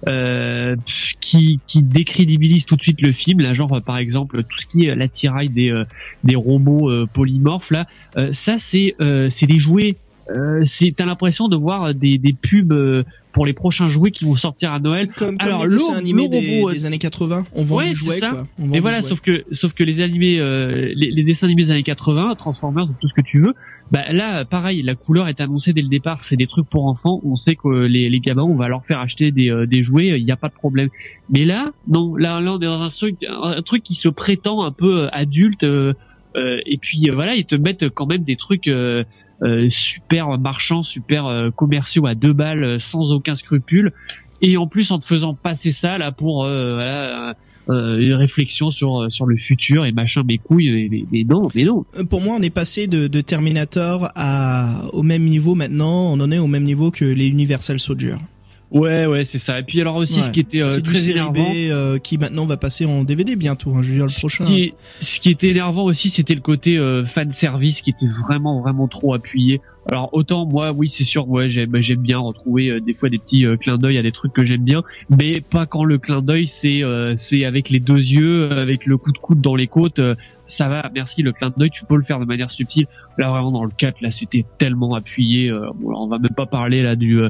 Euh, qui, qui décrédibilise tout de suite le film. Là genre par exemple tout ce qui est l'attirail des euh, des robots euh, polymorphes là euh, ça c'est c'est des jouets euh, c'est t'as l'impression de voir des des pubs euh, pour les prochains jouets qui vont sortir à Noël Comme, alors le, le des, robot, des années 80, on vend Ouais, du c'est jouet, ça. quoi. On vend voilà, sauf que sauf que les animés, euh, les, les dessins animés des années 80, Transformers, tout ce que tu veux, bah là, pareil, la couleur est annoncée dès le départ. C'est des trucs pour enfants. On sait que les, les gamins, on va leur faire acheter des, euh, des jouets. Il n'y a pas de problème. Mais là, non. Là, là, on est dans un truc, un truc qui se prétend un peu euh, adulte. euh, et puis euh, voilà, ils te mettent quand même des trucs. euh, euh, super marchands, super euh, commerciaux à deux balles, euh, sans aucun scrupule. Et en plus en te faisant passer ça là pour euh, euh, une réflexion sur sur le futur et machin mes couilles mais, non mais non Euh, Pour moi, on est passé de, Terminator au même niveau maintenant. On en est au même niveau que les Universal Soldier. Ouais ouais c'est ça et puis alors aussi Ouais. ce qui était euh, très énervant B, euh, qui maintenant va passer en DVD bientôt. Hein, je veux dire le prochain. ce qui, est- ce qui était énervant aussi c'était le côté euh, fan service qui était vraiment vraiment trop appuyé alors autant moi oui c'est sûr ouais j'aime j'aime bien retrouver euh, des fois des petits euh, clins d'œil à des trucs que j'aime bien mais pas quand le clin d'œil c'est euh, c'est avec les deux yeux avec le coup de coude dans les côtes euh, ça va merci le clin d'œil tu peux le faire de manière subtile là vraiment dans le 4 là c'était tellement appuyé euh, on va même pas parler là du euh,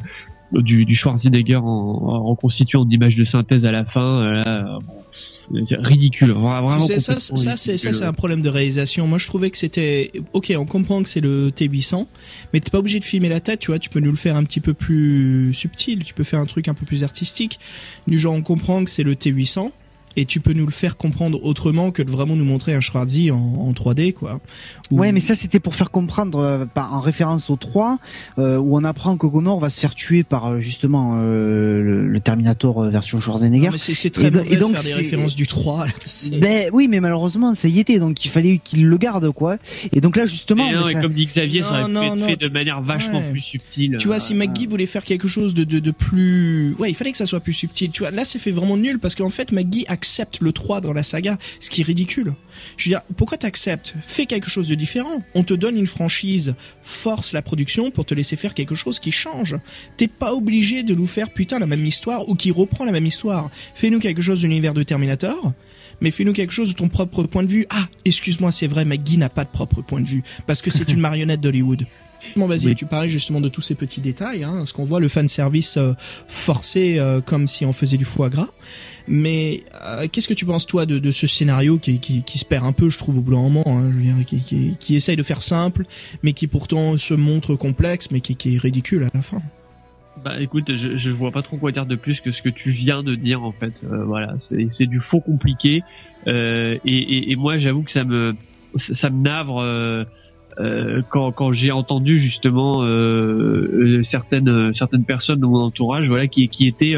du, du Schwarzenegger en, en reconstitué en image de synthèse à la fin euh, là, bon, ridicule vra- vraiment Tu sais, ça, ça, c'est, ça, c'est un problème de réalisation. Moi, je trouvais que c'était, ok, on comprend que c'est le T800, mais t'es pas obligé de filmer la tête, tu vois, tu peux nous le faire un petit peu plus subtil, tu peux faire un truc un peu plus artistique. Du genre, on comprend que c'est le T800, et tu peux nous le faire comprendre autrement que de vraiment nous montrer un Schwarzy en, en 3D, quoi. Ou- Ouais, mais ça c'était pour faire comprendre euh, en référence au 3 euh, où on apprend que Connor va se faire tuer par euh, justement euh, le, le Terminator version Schwarzenegger. Non, mais c'est très Et mauvais et donc de faire des références du 3. là. C'est- (laughs) Ben oui, mais malheureusement ça y était, donc il fallait qu'il le garde quoi. Et donc là justement, Et non, ben, et comme dit Xavier, ça aurait Non, pu non, être non, fait tu- de manière vachement Ouais. plus subtile. Tu vois, si Euh, McGee voulait faire quelque chose de, de, de plus... Ouais, il fallait que ça soit plus subtil. Tu vois, là, c'est fait vraiment nul parce qu'en fait, McGee accepte le 3 dans la saga, ce qui est ridicule. Je veux dire, pourquoi t'acceptes? Fais quelque chose de différent. On te donne une franchise, force la production pour te laisser faire quelque chose qui change. T'es pas obligé de nous faire putain la même histoire ou qui reprend la même histoire. Fais-nous quelque chose de l'univers de Terminator. Mais fais-nous quelque chose de ton propre point de vue. Ah, excuse-moi, c'est vrai, McGee n'a pas de propre point de vue parce que c'est (laughs) une marionnette d'Hollywood. Bon, vas-y, Oui. tu parlais justement de tous ces petits détails, hein, ce qu'on voit le fan service euh, forcé euh, comme si on faisait du foie gras. Mais euh, qu'est-ce que tu penses toi de, ce scénario qui, qui, se perd un peu, je trouve, au bout d'un moment, hein, qui, qui, essaye de faire simple, mais qui pourtant se montre complexe, mais qui, qui est ridicule à la fin? Bah écoute, je, je vois pas trop quoi dire de plus que ce que tu viens de dire en fait. Euh, voilà, c'est du faux compliqué. Euh, et, et, moi, j'avoue que ça me ça me navre quand quand j'ai entendu justement certaines certaines personnes de mon entourage, voilà, qui qui étaient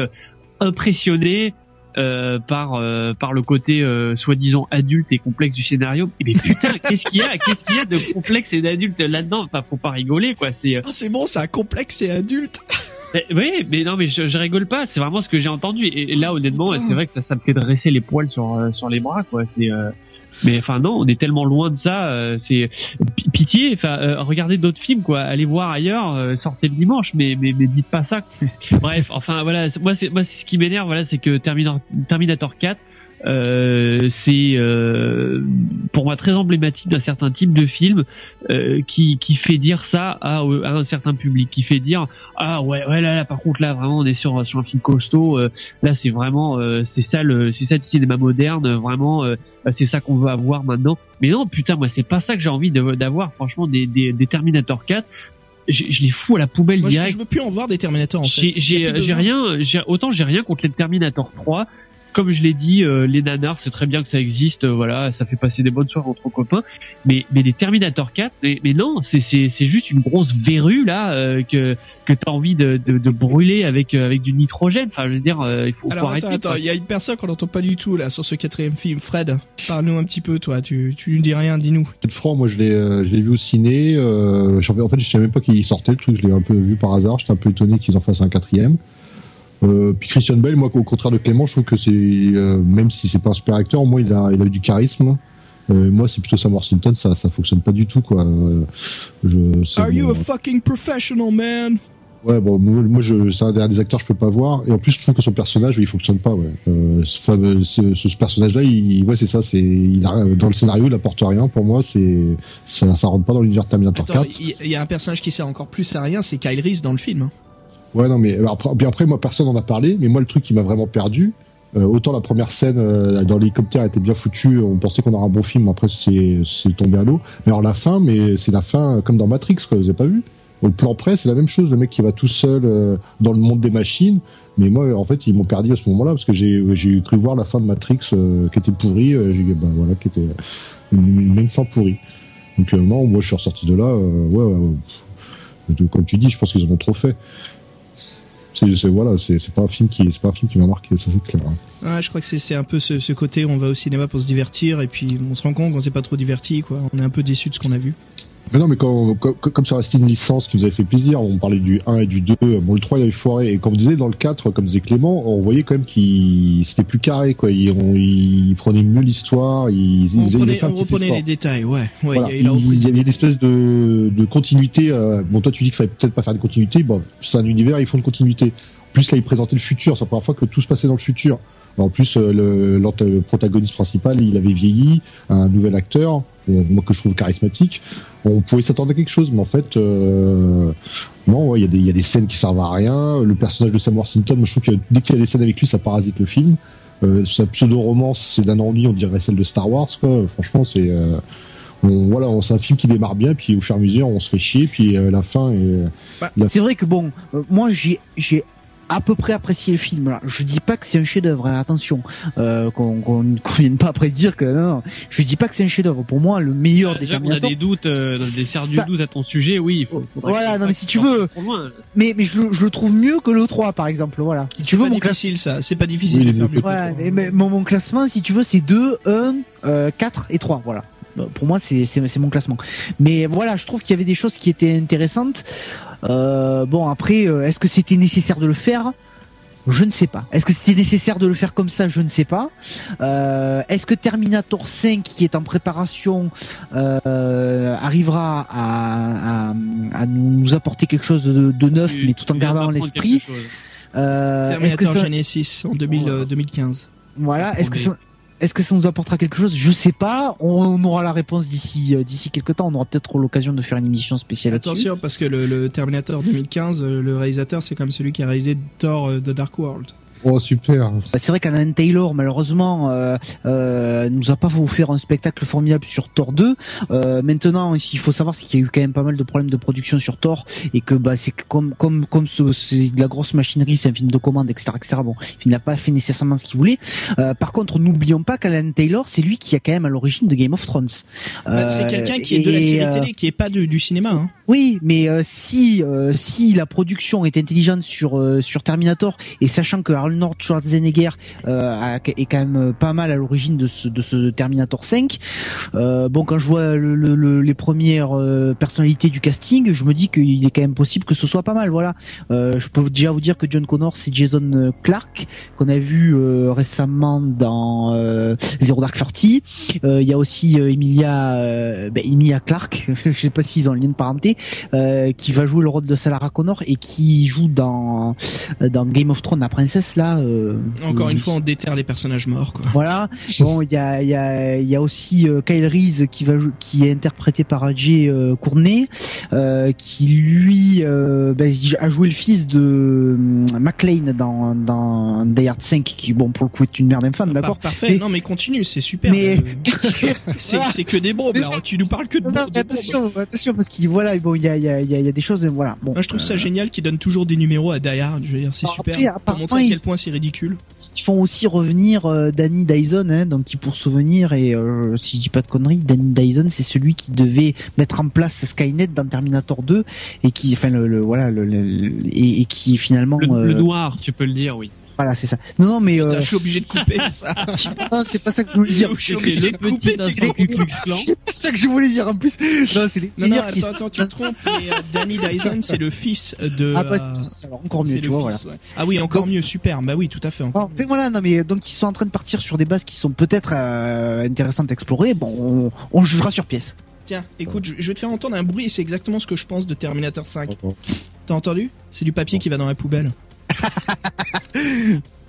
impressionnées. Euh, par euh, par le côté euh, soi-disant adulte et complexe du scénario. Mais putain, (laughs) qu'est-ce qu'il y a Qu'est-ce qu'il y a de complexe et d'adulte là-dedans? Enfin, faut pas rigoler quoi. C'est euh, Ah, c'est bon, c'est un complexe et adulte. (laughs) eh, Oui, mais non, mais je, je rigole pas. C'est vraiment ce que j'ai entendu. Et, et là, honnêtement, c'est vrai que ça, ça me fait dresser les poils sur euh, sur les bras, quoi. C'est euh, mais enfin non, on est tellement loin de ça. euh, c'est pi- pitié. Enfin, euh, regardez d'autres films, quoi. Allez voir ailleurs. euh, sortez le dimanche, mais mais, mais dites pas ça. (laughs) Bref, enfin voilà. Moi, c'est moi, c'est ce qui m'énerve. Voilà, c'est que Terminator 4. Euh, c'est euh, pour moi très emblématique d'un certain type de film euh, qui qui fait dire ça à, à un certain public, qui fait dire ah ouais ouais là là par contre là vraiment on est sur sur un film costaud euh, là c'est vraiment euh, c'est ça le c'est ça le cinéma moderne vraiment euh, c'est ça qu'on veut avoir maintenant. Mais non putain moi c'est pas ça que j'ai envie d'avoir franchement des, des des Terminator 4 je, je les fous à la poubelle Moi, je, direct. je veux plus en voir des Terminators, en fait. j'ai rien autant j'ai rien contre les Terminator 3 comme je l'ai dit euh, les nanars c'est très bien que ça existe euh, voilà ça fait passer des bonnes soirées entre copains mais mais les Terminator 4 mais, mais non c'est c'est c'est juste une grosse verrue là euh, que que t'as envie de, de de brûler avec euh, avec du nitrogène enfin je veux dire euh, il faut, faut Alors arrêter attends, il y a une personne qu'on n'entend pas du tout là sur ce quatrième film. Fred, parle-nous un petit peu, toi. Tu, tu nous dis rien, dis-nous. Cette franc, moi je l'ai, euh, je l'ai vu au ciné. Euh, en fait, je savais même pas qu'il sortait le truc. Je l'ai un peu vu par hasard. J'étais un peu étonné qu'ils en fassent un quatrième. Euh, puis Christian Bale, moi, au contraire de Clément, je trouve que c'est, euh, même si c'est pas un super acteur, au moins il a, il a eu du charisme. Euh, moi, c'est plutôt Sam Worthington, ça, ça fonctionne pas du tout, quoi. Euh, je, Are you a fucking professional, man? Ouais, bon, moi, moi, je, c'est un des des acteurs que je peux pas voir. Et en plus, je trouve que son personnage, il fonctionne pas, ouais. Euh, ce, fameux- ce, ce personnage-là, il, ouais, c'est ça, c'est, il a, dans le scénario, il apporte rien. Pour moi, c'est, ça, ça rentre pas dans l'univers Terminator Attends, 4. il y, il y a un personnage qui sert encore plus à rien, c'est Kyle Reese dans le film. hein. Ouais, non, mais après, puis après, moi, personne en a parlé, mais moi, le truc qui m'a vraiment perdu, euh, autant la première scène euh, dans l'hélicoptère était bien foutue, on pensait qu'on aurait un bon film, après, c'est, tombé à l'eau. Mais alors, la fin, mais c'est la fin euh, comme dans Matrix, quoi, vous avez pas vu? Au plan près, c'est la même chose, le mec qui va tout seul euh, dans le monde des machines. Mais moi, en fait, ils m'ont perdu à ce moment-là, parce que j'ai, cru voir la fin de Matrix euh, qui était pourrie, euh, j'ai, bah, voilà, qui était une, même fin pourrie. Donc, euh, non, moi, je suis ressorti de là, euh, ouais, ouais, comme tu dis, je pense qu'ils ont trop fait c'est voilà c'est pas un film qui c'est pas un film qui m'a marqué ça c'est clair hein. Ouais, je crois que c'est un peu ce, ce côté on va au cinéma pour se divertir et puis on se rend compte qu'on s'est pas trop diverti, quoi. On est un peu déçu de ce qu'on a vu. Mais non mais quand, quand- comme ça restait une licence qui nous avait fait plaisir on parlait du 1 et du 2 bon le 3 il avait foiré et comme vous disiez dans le 4 comme disait Clément on voyait quand même qu'il c'était plus carré quoi il, on, il prenait mieux l'histoire il, On il- un on petit reprenait effort. les détails, ouais. ouais Voilà. il a repris il y avait une espèce de, de continuité. euh, bon, toi, tu dis qu'il fallait peut-être pas faire de continuité. Bon, c'est un univers, ils font de continuité. Plus là, ils présentaient le futur. C'est la première fois que tout se passait dans le futur. En plus, euh, le, protagoniste principal, il avait vieilli, un nouvel acteur, euh, moi que je trouve charismatique. On pouvait s'attendre à quelque chose, mais en fait, euh, non, ouais, il y, a des- il y a des scènes qui servent à rien. Le personnage de Sam Worthington, moi, je trouve que dès qu'il y a des scènes avec lui, ça parasite le film. Euh, sa pseudo-romance, c'est d'un ennui, on dirait celle de Star Wars, quoi. Franchement, c'est euh, on, voilà, c'est un film qui démarre bien, puis au fur et à mesure, on se fait chier, puis euh, la fin est. Bah, c'est vrai que bon, euh, moi j'ai à peu près apprécié le film. Là. Je dis pas que c'est un chef-d'œuvre. hein, attention, euh, qu'on qu'on (laughs) qu'on vienne pas après dire que non. non. Je dis pas que c'est un chef-d'œuvre. Pour moi, le meilleur des Déjà qu'on a Terminator. des doutes, euh, des serres du Ça- doute à ton sujet, oui. Il faut, faudrait Voilà, non mais si tu veux, mais mais je, le- je le trouve mieux que le 3 par exemple. Voilà. Si tu C'est veux pas mon classement. difficile ça, c'est pas difficile Oui, de faire mieux. Voilà, mais- mais mon, mon classement, si tu veux, c'est 2, 1, euh, 4 et 3. Voilà. Pour moi, c'est c'est c'est mon classement. Mais voilà, je trouve qu'il y avait des choses qui étaient intéressantes. Euh, bon, après, euh, est-ce que c'était nécessaire de le faire? Je ne sais pas. Est-ce que c'était nécessaire de le faire comme ça? Je ne sais pas. Euh, Est-ce que Terminator 5, qui est en préparation, euh, arrivera à, à, à nous apporter quelque chose de, de neuf, Tu- mais tout en gardant l'esprit? euh, que Terminator ça... Genesis en 2000, euh, 2015. Voilà, est-ce que ça, est-ce que ça nous apportera quelque chose? Je sais pas. On, aura la réponse d'ici euh, d'ici quelques temps. On aura peut-être l'occasion de faire une émission spéciale. Attention parce que le, le Terminator 2015, euh, le réalisateur c'est comme celui qui a réalisé Thor euh, The Dark World. Oh super. Bah, C'est vrai qu'Anna Taylor, malheureusement, euh, euh, nous a pas offert un spectacle formidable sur Thor 2. Euh, maintenant, il faut savoir c'est qu'il y a eu quand même pas mal de problèmes de production sur Thor et que bah c'est comme comme comme ce- c'est de la grosse machinerie, c'est un film de commande, etc., etc. Bon, il n'a pas fait nécessairement ce qu'il voulait. Euh, par contre, n'oublions pas qu'Alan Taylor, c'est lui qui a quand même à l'origine de Game of Thrones. Bah, c'est quelqu'un qui est de la série télé, qui est pas de- du cinéma. Hein. oui, mais euh, si euh, si la production est intelligente sur euh, sur Terminator et sachant que Arnold Schwarzenegger euh, est quand même pas mal à l'origine de ce Terminator 5, euh, bon quand je vois le, le- le- les premières euh, personnalités du casting, je me dis qu'il est quand même possible que ce soit pas mal. Voilà, je peux déjà vous dire que John Connor c'est Jason Clark qu'on a vu récemment dans Zero Dark Thirty. Il y a aussi Emilia ben, Clark, (laughs) je sais pas s'ils ont un lien de parenté, qui va jouer le rôle de Sarah Connor et qui joue dans dans Game of Thrones la princesse là. Euh, Encore euh, une fois, on déterre les personnages morts. Quoi. voilà. Bon, il y a il y a il y a aussi euh, Kyle Reese qui va jou- qui est interprété par Ajay euh, qui lui ben, a joué le fils de McLean dans dans Die Hard 5 qui bon pour le coup est une merde infâme, d'accord. Par- parfait. Mais- Non mais continue, c'est super. mais- (laughs) c'est que des bombes. Là, tu nous parles que de Non, non, bombes. attention, attention parce qu'il voilà bon il y a y y des choses voilà bon. Moi, je trouve ça génial qu'ils donnent toujours des numéros à Die Hard. Je veux dire, c'est Alors super. après, pour montrer à quel ils- c'est ridicule. Ils font aussi revenir euh, Danny Dyson, hein, donc qui pour souvenir et euh, si je dis pas de conneries, Danny Dyson c'est celui qui devait mettre en place Skynet dans Terminator 2 et qui, enfin le, le- voilà, le, le- et, et qui finalement, Le, le euh, noir, tu peux le dire, oui. Voilà c'est ça. Non non mais euh, Putain, je suis obligé de couper (laughs) ça. non, c'est pas ça que je voulais dire. Je suis obligé de couper. (laughs) C'est ça que je voulais dire en plus. Non c'est les Non, non, attends, attends, tu te trompes. Mais euh, Danny Dyson, c'est le fils de. Ah bah euh, c'est alors encore c'est mieux, tu vois voilà. fils, ouais. Ah oui, encore Donc- mieux, super. Bah oui, tout à fait. Encore mais voilà, non mais donc ils sont en train de partir sur des bases qui sont peut-être euh, intéressantes à explorer. Bon, on, on jugera sur pièce. Tiens, écoute, je je vais te faire entendre un bruit et c'est exactement ce que je pense de Terminator 5. T'as entendu? C'est du papier qui va dans la poubelle.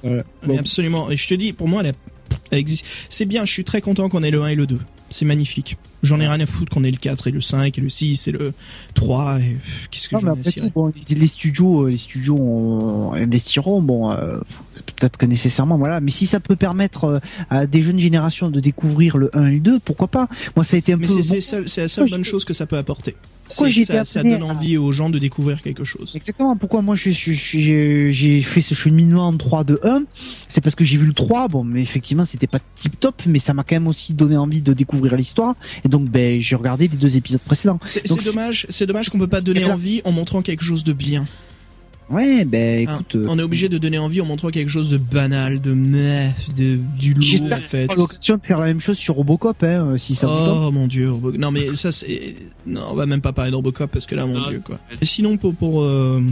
Ouais. Mais Bon. absolument. Et je te dis, pour moi, elle, a- elle existe. C'est bien, je suis très content qu'on ait le 1 et le 2. C'est magnifique. J'en ai rien à foutre qu'on ait le 4 et le 5 et le 6 et le 3 et qu'est-ce que Non, mais après tout, bon, les, studios, euh, les studios ont- investiront. Bon, euh, peut-être que nécessairement, voilà. Mais si ça peut permettre euh, à des jeunes générations de découvrir le 1 et le 2, pourquoi pas? Moi, ça a été un Mais peu. c'est bon, la seule bonne chose que ça peut apporter. Pourquoi j'ai ça, ça donne envie aux gens de découvrir quelque chose. Exactement. Pourquoi moi je- je- je- j'ai fait ce cheminement en 3 de 1 C'est parce que j'ai vu le 3. Bon, mais effectivement, c'était pas tip top, mais ça m'a quand même aussi donné envie de découvrir l'histoire. Et donc, ben, j'ai regardé les deux épisodes précédents. C'est dommage, c'est dommage qu'on peut pas donner envie en montrant quelque chose de bien. Ouais, ben, Hein, écoute. euh, on est obligé de donner envie en montrant quelque chose de banal, de meh, de du lourd en J'espère fait. qu'on aura l'occasion de faire la même chose sur Robocop, hein, euh, si ça. Oh mon dieu, Robo- non mais ça c'est, non on va même pas parler de Robocop parce que là mon Ah, dieu quoi. Et sinon pour pour euh,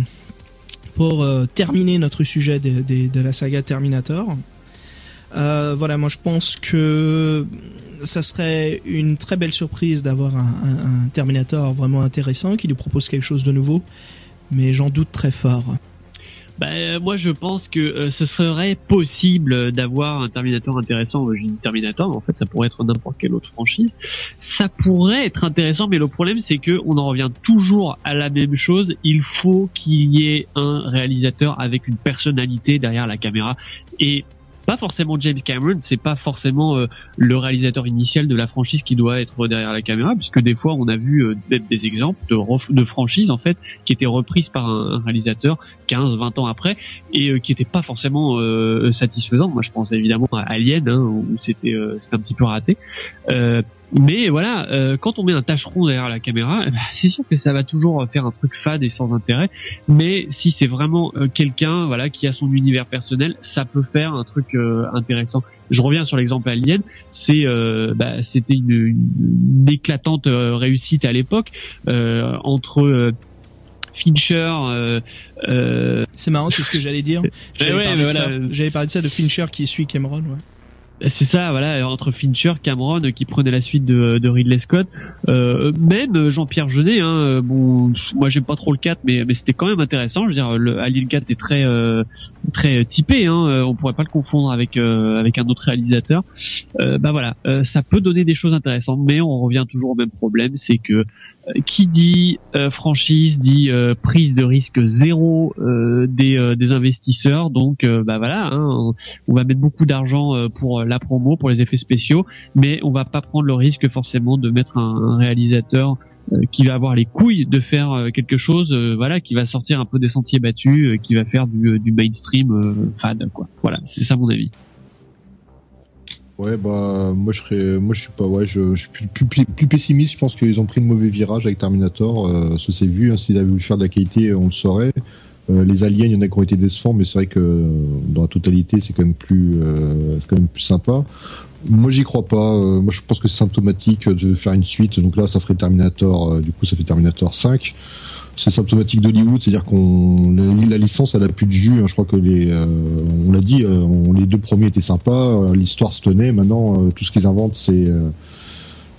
pour euh, terminer notre sujet de, de, de la saga Terminator, euh, voilà moi je pense que ça serait une très belle surprise d'avoir un, un- un Terminator vraiment intéressant qui nous propose quelque chose de nouveau, mais j'en doute très fort. Bah, euh, moi, je pense que euh, ce serait possible d'avoir un Terminator intéressant. Je dis Terminator, mais en fait, ça pourrait être n'importe quelle autre franchise. Ça pourrait être intéressant, mais le problème, c'est que on en revient toujours à la même chose. Il faut qu'il y ait un réalisateur avec une personnalité derrière la caméra. Et pas forcément James Cameron, c'est pas forcément euh, le réalisateur initial de la franchise qui doit être derrière la caméra, puisque des fois on a vu euh, des, exemples de, franchises en fait qui étaient reprises par un, réalisateur 15, 20 ans après et euh, qui n'étaient pas forcément euh, satisfaisantes. Moi, je pense évidemment à Alien, hein, où c'était euh, un petit peu raté. Euh, mais voilà, euh, quand on met un tâcheron derrière la caméra, ben, c'est sûr que ça va toujours faire un truc fade et sans intérêt. Mais si c'est vraiment euh, quelqu'un, voilà, qui a son univers personnel, ça peut faire un truc euh, intéressant. Je reviens sur l'exemple Alien, c'est, euh, bah, c'était une, une éclatante euh, réussite à l'époque euh, entre euh, Fincher. Euh, euh, C'est marrant, c'est ce que j'allais dire. (laughs) J'allais ouais, ça. voilà. De ça de Fincher qui suit Cameron. Ouais. C'est ça, voilà, entre Fincher, Cameron euh, qui prenait la suite de, de Ridley Scott, euh, même Jean-Pierre Jeunet. Hein, euh, bon, moi j'aime pas trop le 4, mais, mais c'était quand même intéressant. Je veux dire, le Alien 4 est très euh, très typé. Hein, euh, on pourrait pas le confondre avec euh, avec un autre réalisateur. Euh, bah voilà, euh, ça peut donner des choses intéressantes, mais on revient toujours au même problème, c'est que euh, qui dit euh, franchise dit euh, prise de risque zéro euh, des, euh, des investisseurs. Donc euh, bah voilà, hein, on, va mettre beaucoup d'argent euh, pour la promo, pour les effets spéciaux, mais on va pas prendre le risque forcément de mettre un, un réalisateur qui va avoir les couilles de faire quelque chose, voilà, qui va sortir un peu des sentiers battus, qui va faire du, du mainstream fade, quoi. Voilà, c'est ça mon avis. Ouais, bah moi je serais, moi je suis pas, ouais, je, je suis plus, plus, plus- pessimiste. Je pense qu'ils ont pris le mauvais virage avec Terminator. Euh, ça s'est vu. Hein, S'ils avaient voulu faire de la qualité, on le saurait. Euh, les aliens, il y en a qui ont été décevants, mais c'est vrai que dans la totalité, c'est quand même plus, euh, quand même plus sympa. Moi, j'y crois pas. Euh, moi, je pense que c'est symptomatique de faire une suite. Donc là, ça ferait Terminator. euh, du coup, ça fait Terminator 5. C'est symptomatique d'Hollywood, c'est-à-dire qu'on la, la licence, elle a plus de jus. hein. Je crois que les, euh, on l'a dit, euh, on- les deux premiers étaient sympas. euh, L'histoire se tenait. Maintenant, euh, tout ce qu'ils inventent, c'est euh,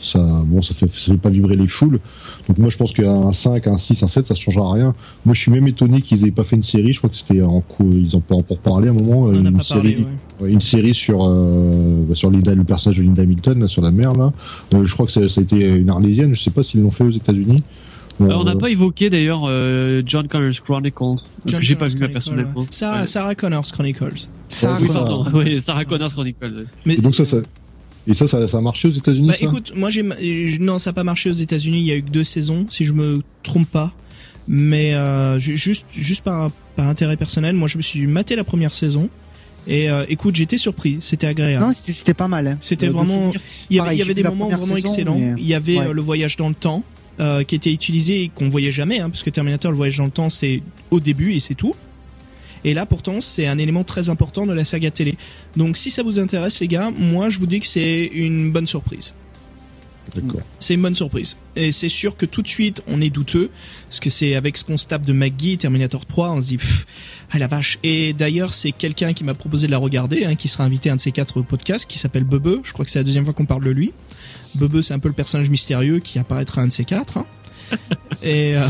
ça. Bon, ça fait, ça fait pas vibrer les foules. Donc moi, je pense qu'un 5, un 6, un 7, ça changera rien. Moi, je suis même étonné qu'ils aient pas fait une série. Je crois que c'était en cours. Ils en ont pour parler à un moment. Une parlé. série, ouais. Une série sur euh, bah, sur Linda, le personnage de Linda Hamilton là, sur la mer là. Euh, je crois que ça, ça a été une arlésienne. Je sais pas s'ils l'ont fait aux États-Unis. Euh, on n'a pas évoqué d'ailleurs euh, John Connor's Chronicles, j'ai pas vu Chronicles, personnellement. ouais. Sarah, Sarah Connors Chronicles. Sarah oui, Connors. Pardon, oui, Sarah Connor's Chronicles. Mais Et donc ça, ça et ça, ça, ça a marché aux États-Unis. Bah ça écoute, moi j'ai non, ça n'a pas marché aux États-Unis. Il y a eu que deux saisons, si je me trompe pas. Mais euh, ju- juste juste par par intérêt personnel, moi je me suis maté la première saison. Et euh, écoute, j'étais surpris. C'était agréable. Non, c'était c'était pas mal. Hein. C'était vraiment. Il y avait, pareil, il y avait j'ai des moments vraiment saison, excellents. mais- Il y avait Ouais. euh, le voyage dans le temps euh, qui était utilisé et qu'on voyait jamais, hein, parce que Terminator, le voyage dans le temps, c'est au début et c'est tout. Et là, pourtant, c'est un élément très important de la saga télé. Donc, si ça vous intéresse, les gars, moi, je vous dis que c'est une bonne surprise. D'accord. C'est une bonne surprise. Et c'est sûr que tout de suite, on est douteux, parce que c'est avec ce qu'on se tape de McGee, Terminator 3, on se dit, pff, ah la vache. Et d'ailleurs, c'est quelqu'un qui m'a proposé de la regarder, hein, qui sera invité à un de ces quatre podcasts, qui s'appelle Bebe. Je crois que c'est la deuxième fois qu'on parle de lui. Bebe, c'est un peu le personnage mystérieux qui apparaîtra un de ces quatre. hein. (laughs) Et euh,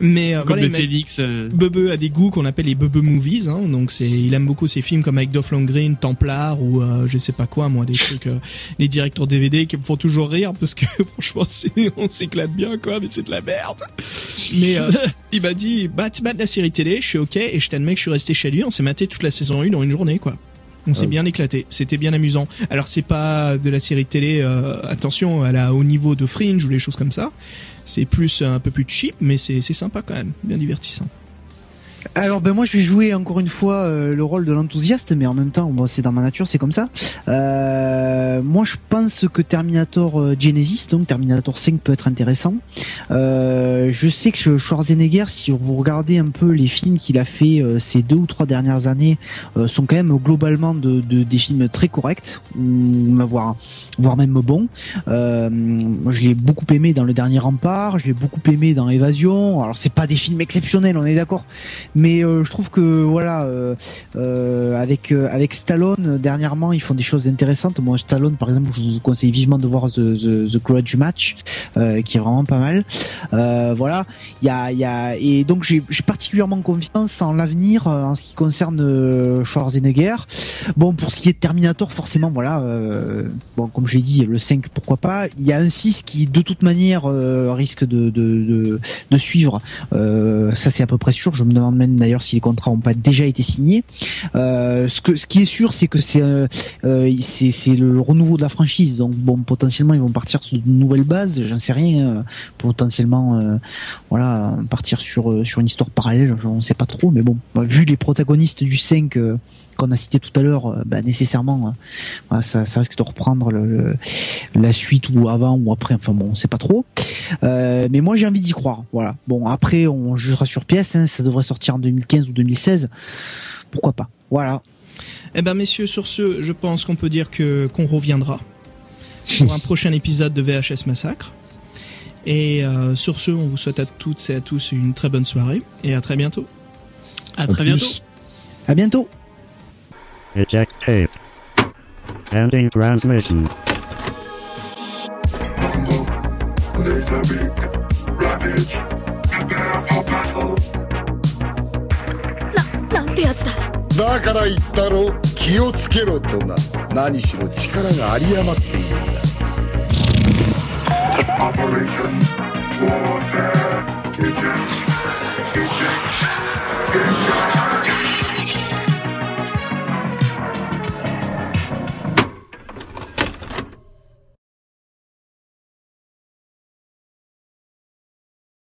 mais euh, Comme voilà, le Phoenix. euh, Bebe a des goûts qu'on appelle les Bebe movies, hein, donc c'est, il aime beaucoup ces films comme avec Dolph Lundgren, Templar ou euh, je sais pas quoi, moi des trucs, euh, les directeurs DVD qui me font toujours rire parce que (laughs) franchement on s'éclate bien quoi, mais c'est de la merde. Mais euh, (laughs) il m'a dit, tu mates la série télé, je suis ok et je t'admets que je suis resté chez lui, on s'est maté toute la saison 1 dans une journée quoi. On s'est Ah bien éclaté, c'était bien amusant. Alors c'est pas de la série télé, euh, attention, elle a au niveau de Fringe ou les choses comme ça. C'est plus un peu plus cheap, mais c'est sympa quand même, bien divertissant. Alors ben moi je vais jouer encore une fois euh, le rôle de l'enthousiaste, mais en même temps bon, c'est dans ma nature, c'est comme ça. Euh, moi je pense que Terminator euh, Genesis, donc Terminator 5 peut être intéressant. Euh, je sais que Schwarzenegger, si vous regardez un peu les films qu'il a fait euh, ces deux ou trois dernières années, sont quand même globalement de, de- des films très corrects, voire voire même bons. Moi, je l'ai beaucoup aimé dans le dernier Rempart, je l'ai beaucoup aimé dans Évasion. Alors c'est pas des films exceptionnels, on est d'accord mais euh, je trouve que voilà euh, euh, avec avec Stallone dernièrement ils font des choses intéressantes. Moi Stallone par exemple je vous conseille vivement de voir The, The, The Grudge Match qui est vraiment pas mal. Voilà. Il y a y a et donc j'ai particulièrement confiance en l'avenir en ce qui concerne Schwarzenegger. Bon pour ce qui est de Terminator forcément voilà euh, bon comme je l'ai dit le 5 pourquoi pas. Il y a un 6 qui de toute manière euh, risque de de, de, de suivre. Euh, ça c'est à peu près sûr. Je me demande d'ailleurs si les contrats n'ont pas déjà été signés. Euh, ce que ce qui est sûr, c'est que c'est euh, euh, c'est c'est le renouveau de la franchise. Donc bon, potentiellement ils vont partir sur de nouvelles bases. J'en sais rien. potentiellement, voilà, partir sur sur une histoire parallèle. On ne sait pas trop, mais bon, vu les protagonistes du 5 euh, qu'on a cité tout à l'heure, euh, bah, nécessairement, euh, voilà, ça, ça risque de reprendre le, le- la suite ou avant ou après. Enfin bon, on sait pas trop. Euh, mais moi j'ai envie d'y croire. Voilà. Bon après on jugera sur pièce. Hein, ça devrait sortir en 2015 ou 2016. Pourquoi pas. Voilà. Eh ben messieurs, sur ce, je pense qu'on peut dire que qu'on reviendra pour un prochain épisode de VHS Massacre. Et euh, sur ce, on vous souhaite à toutes et à tous une très bonne soirée et à très bientôt. À très bientôt. À bientôt. Eject tape. Ending transmission. Battle. なんてやつだだから言ったろ気をつけろとな何しろ力が有り余っているんだ Operation Warfare. Eject. Eject. Eject.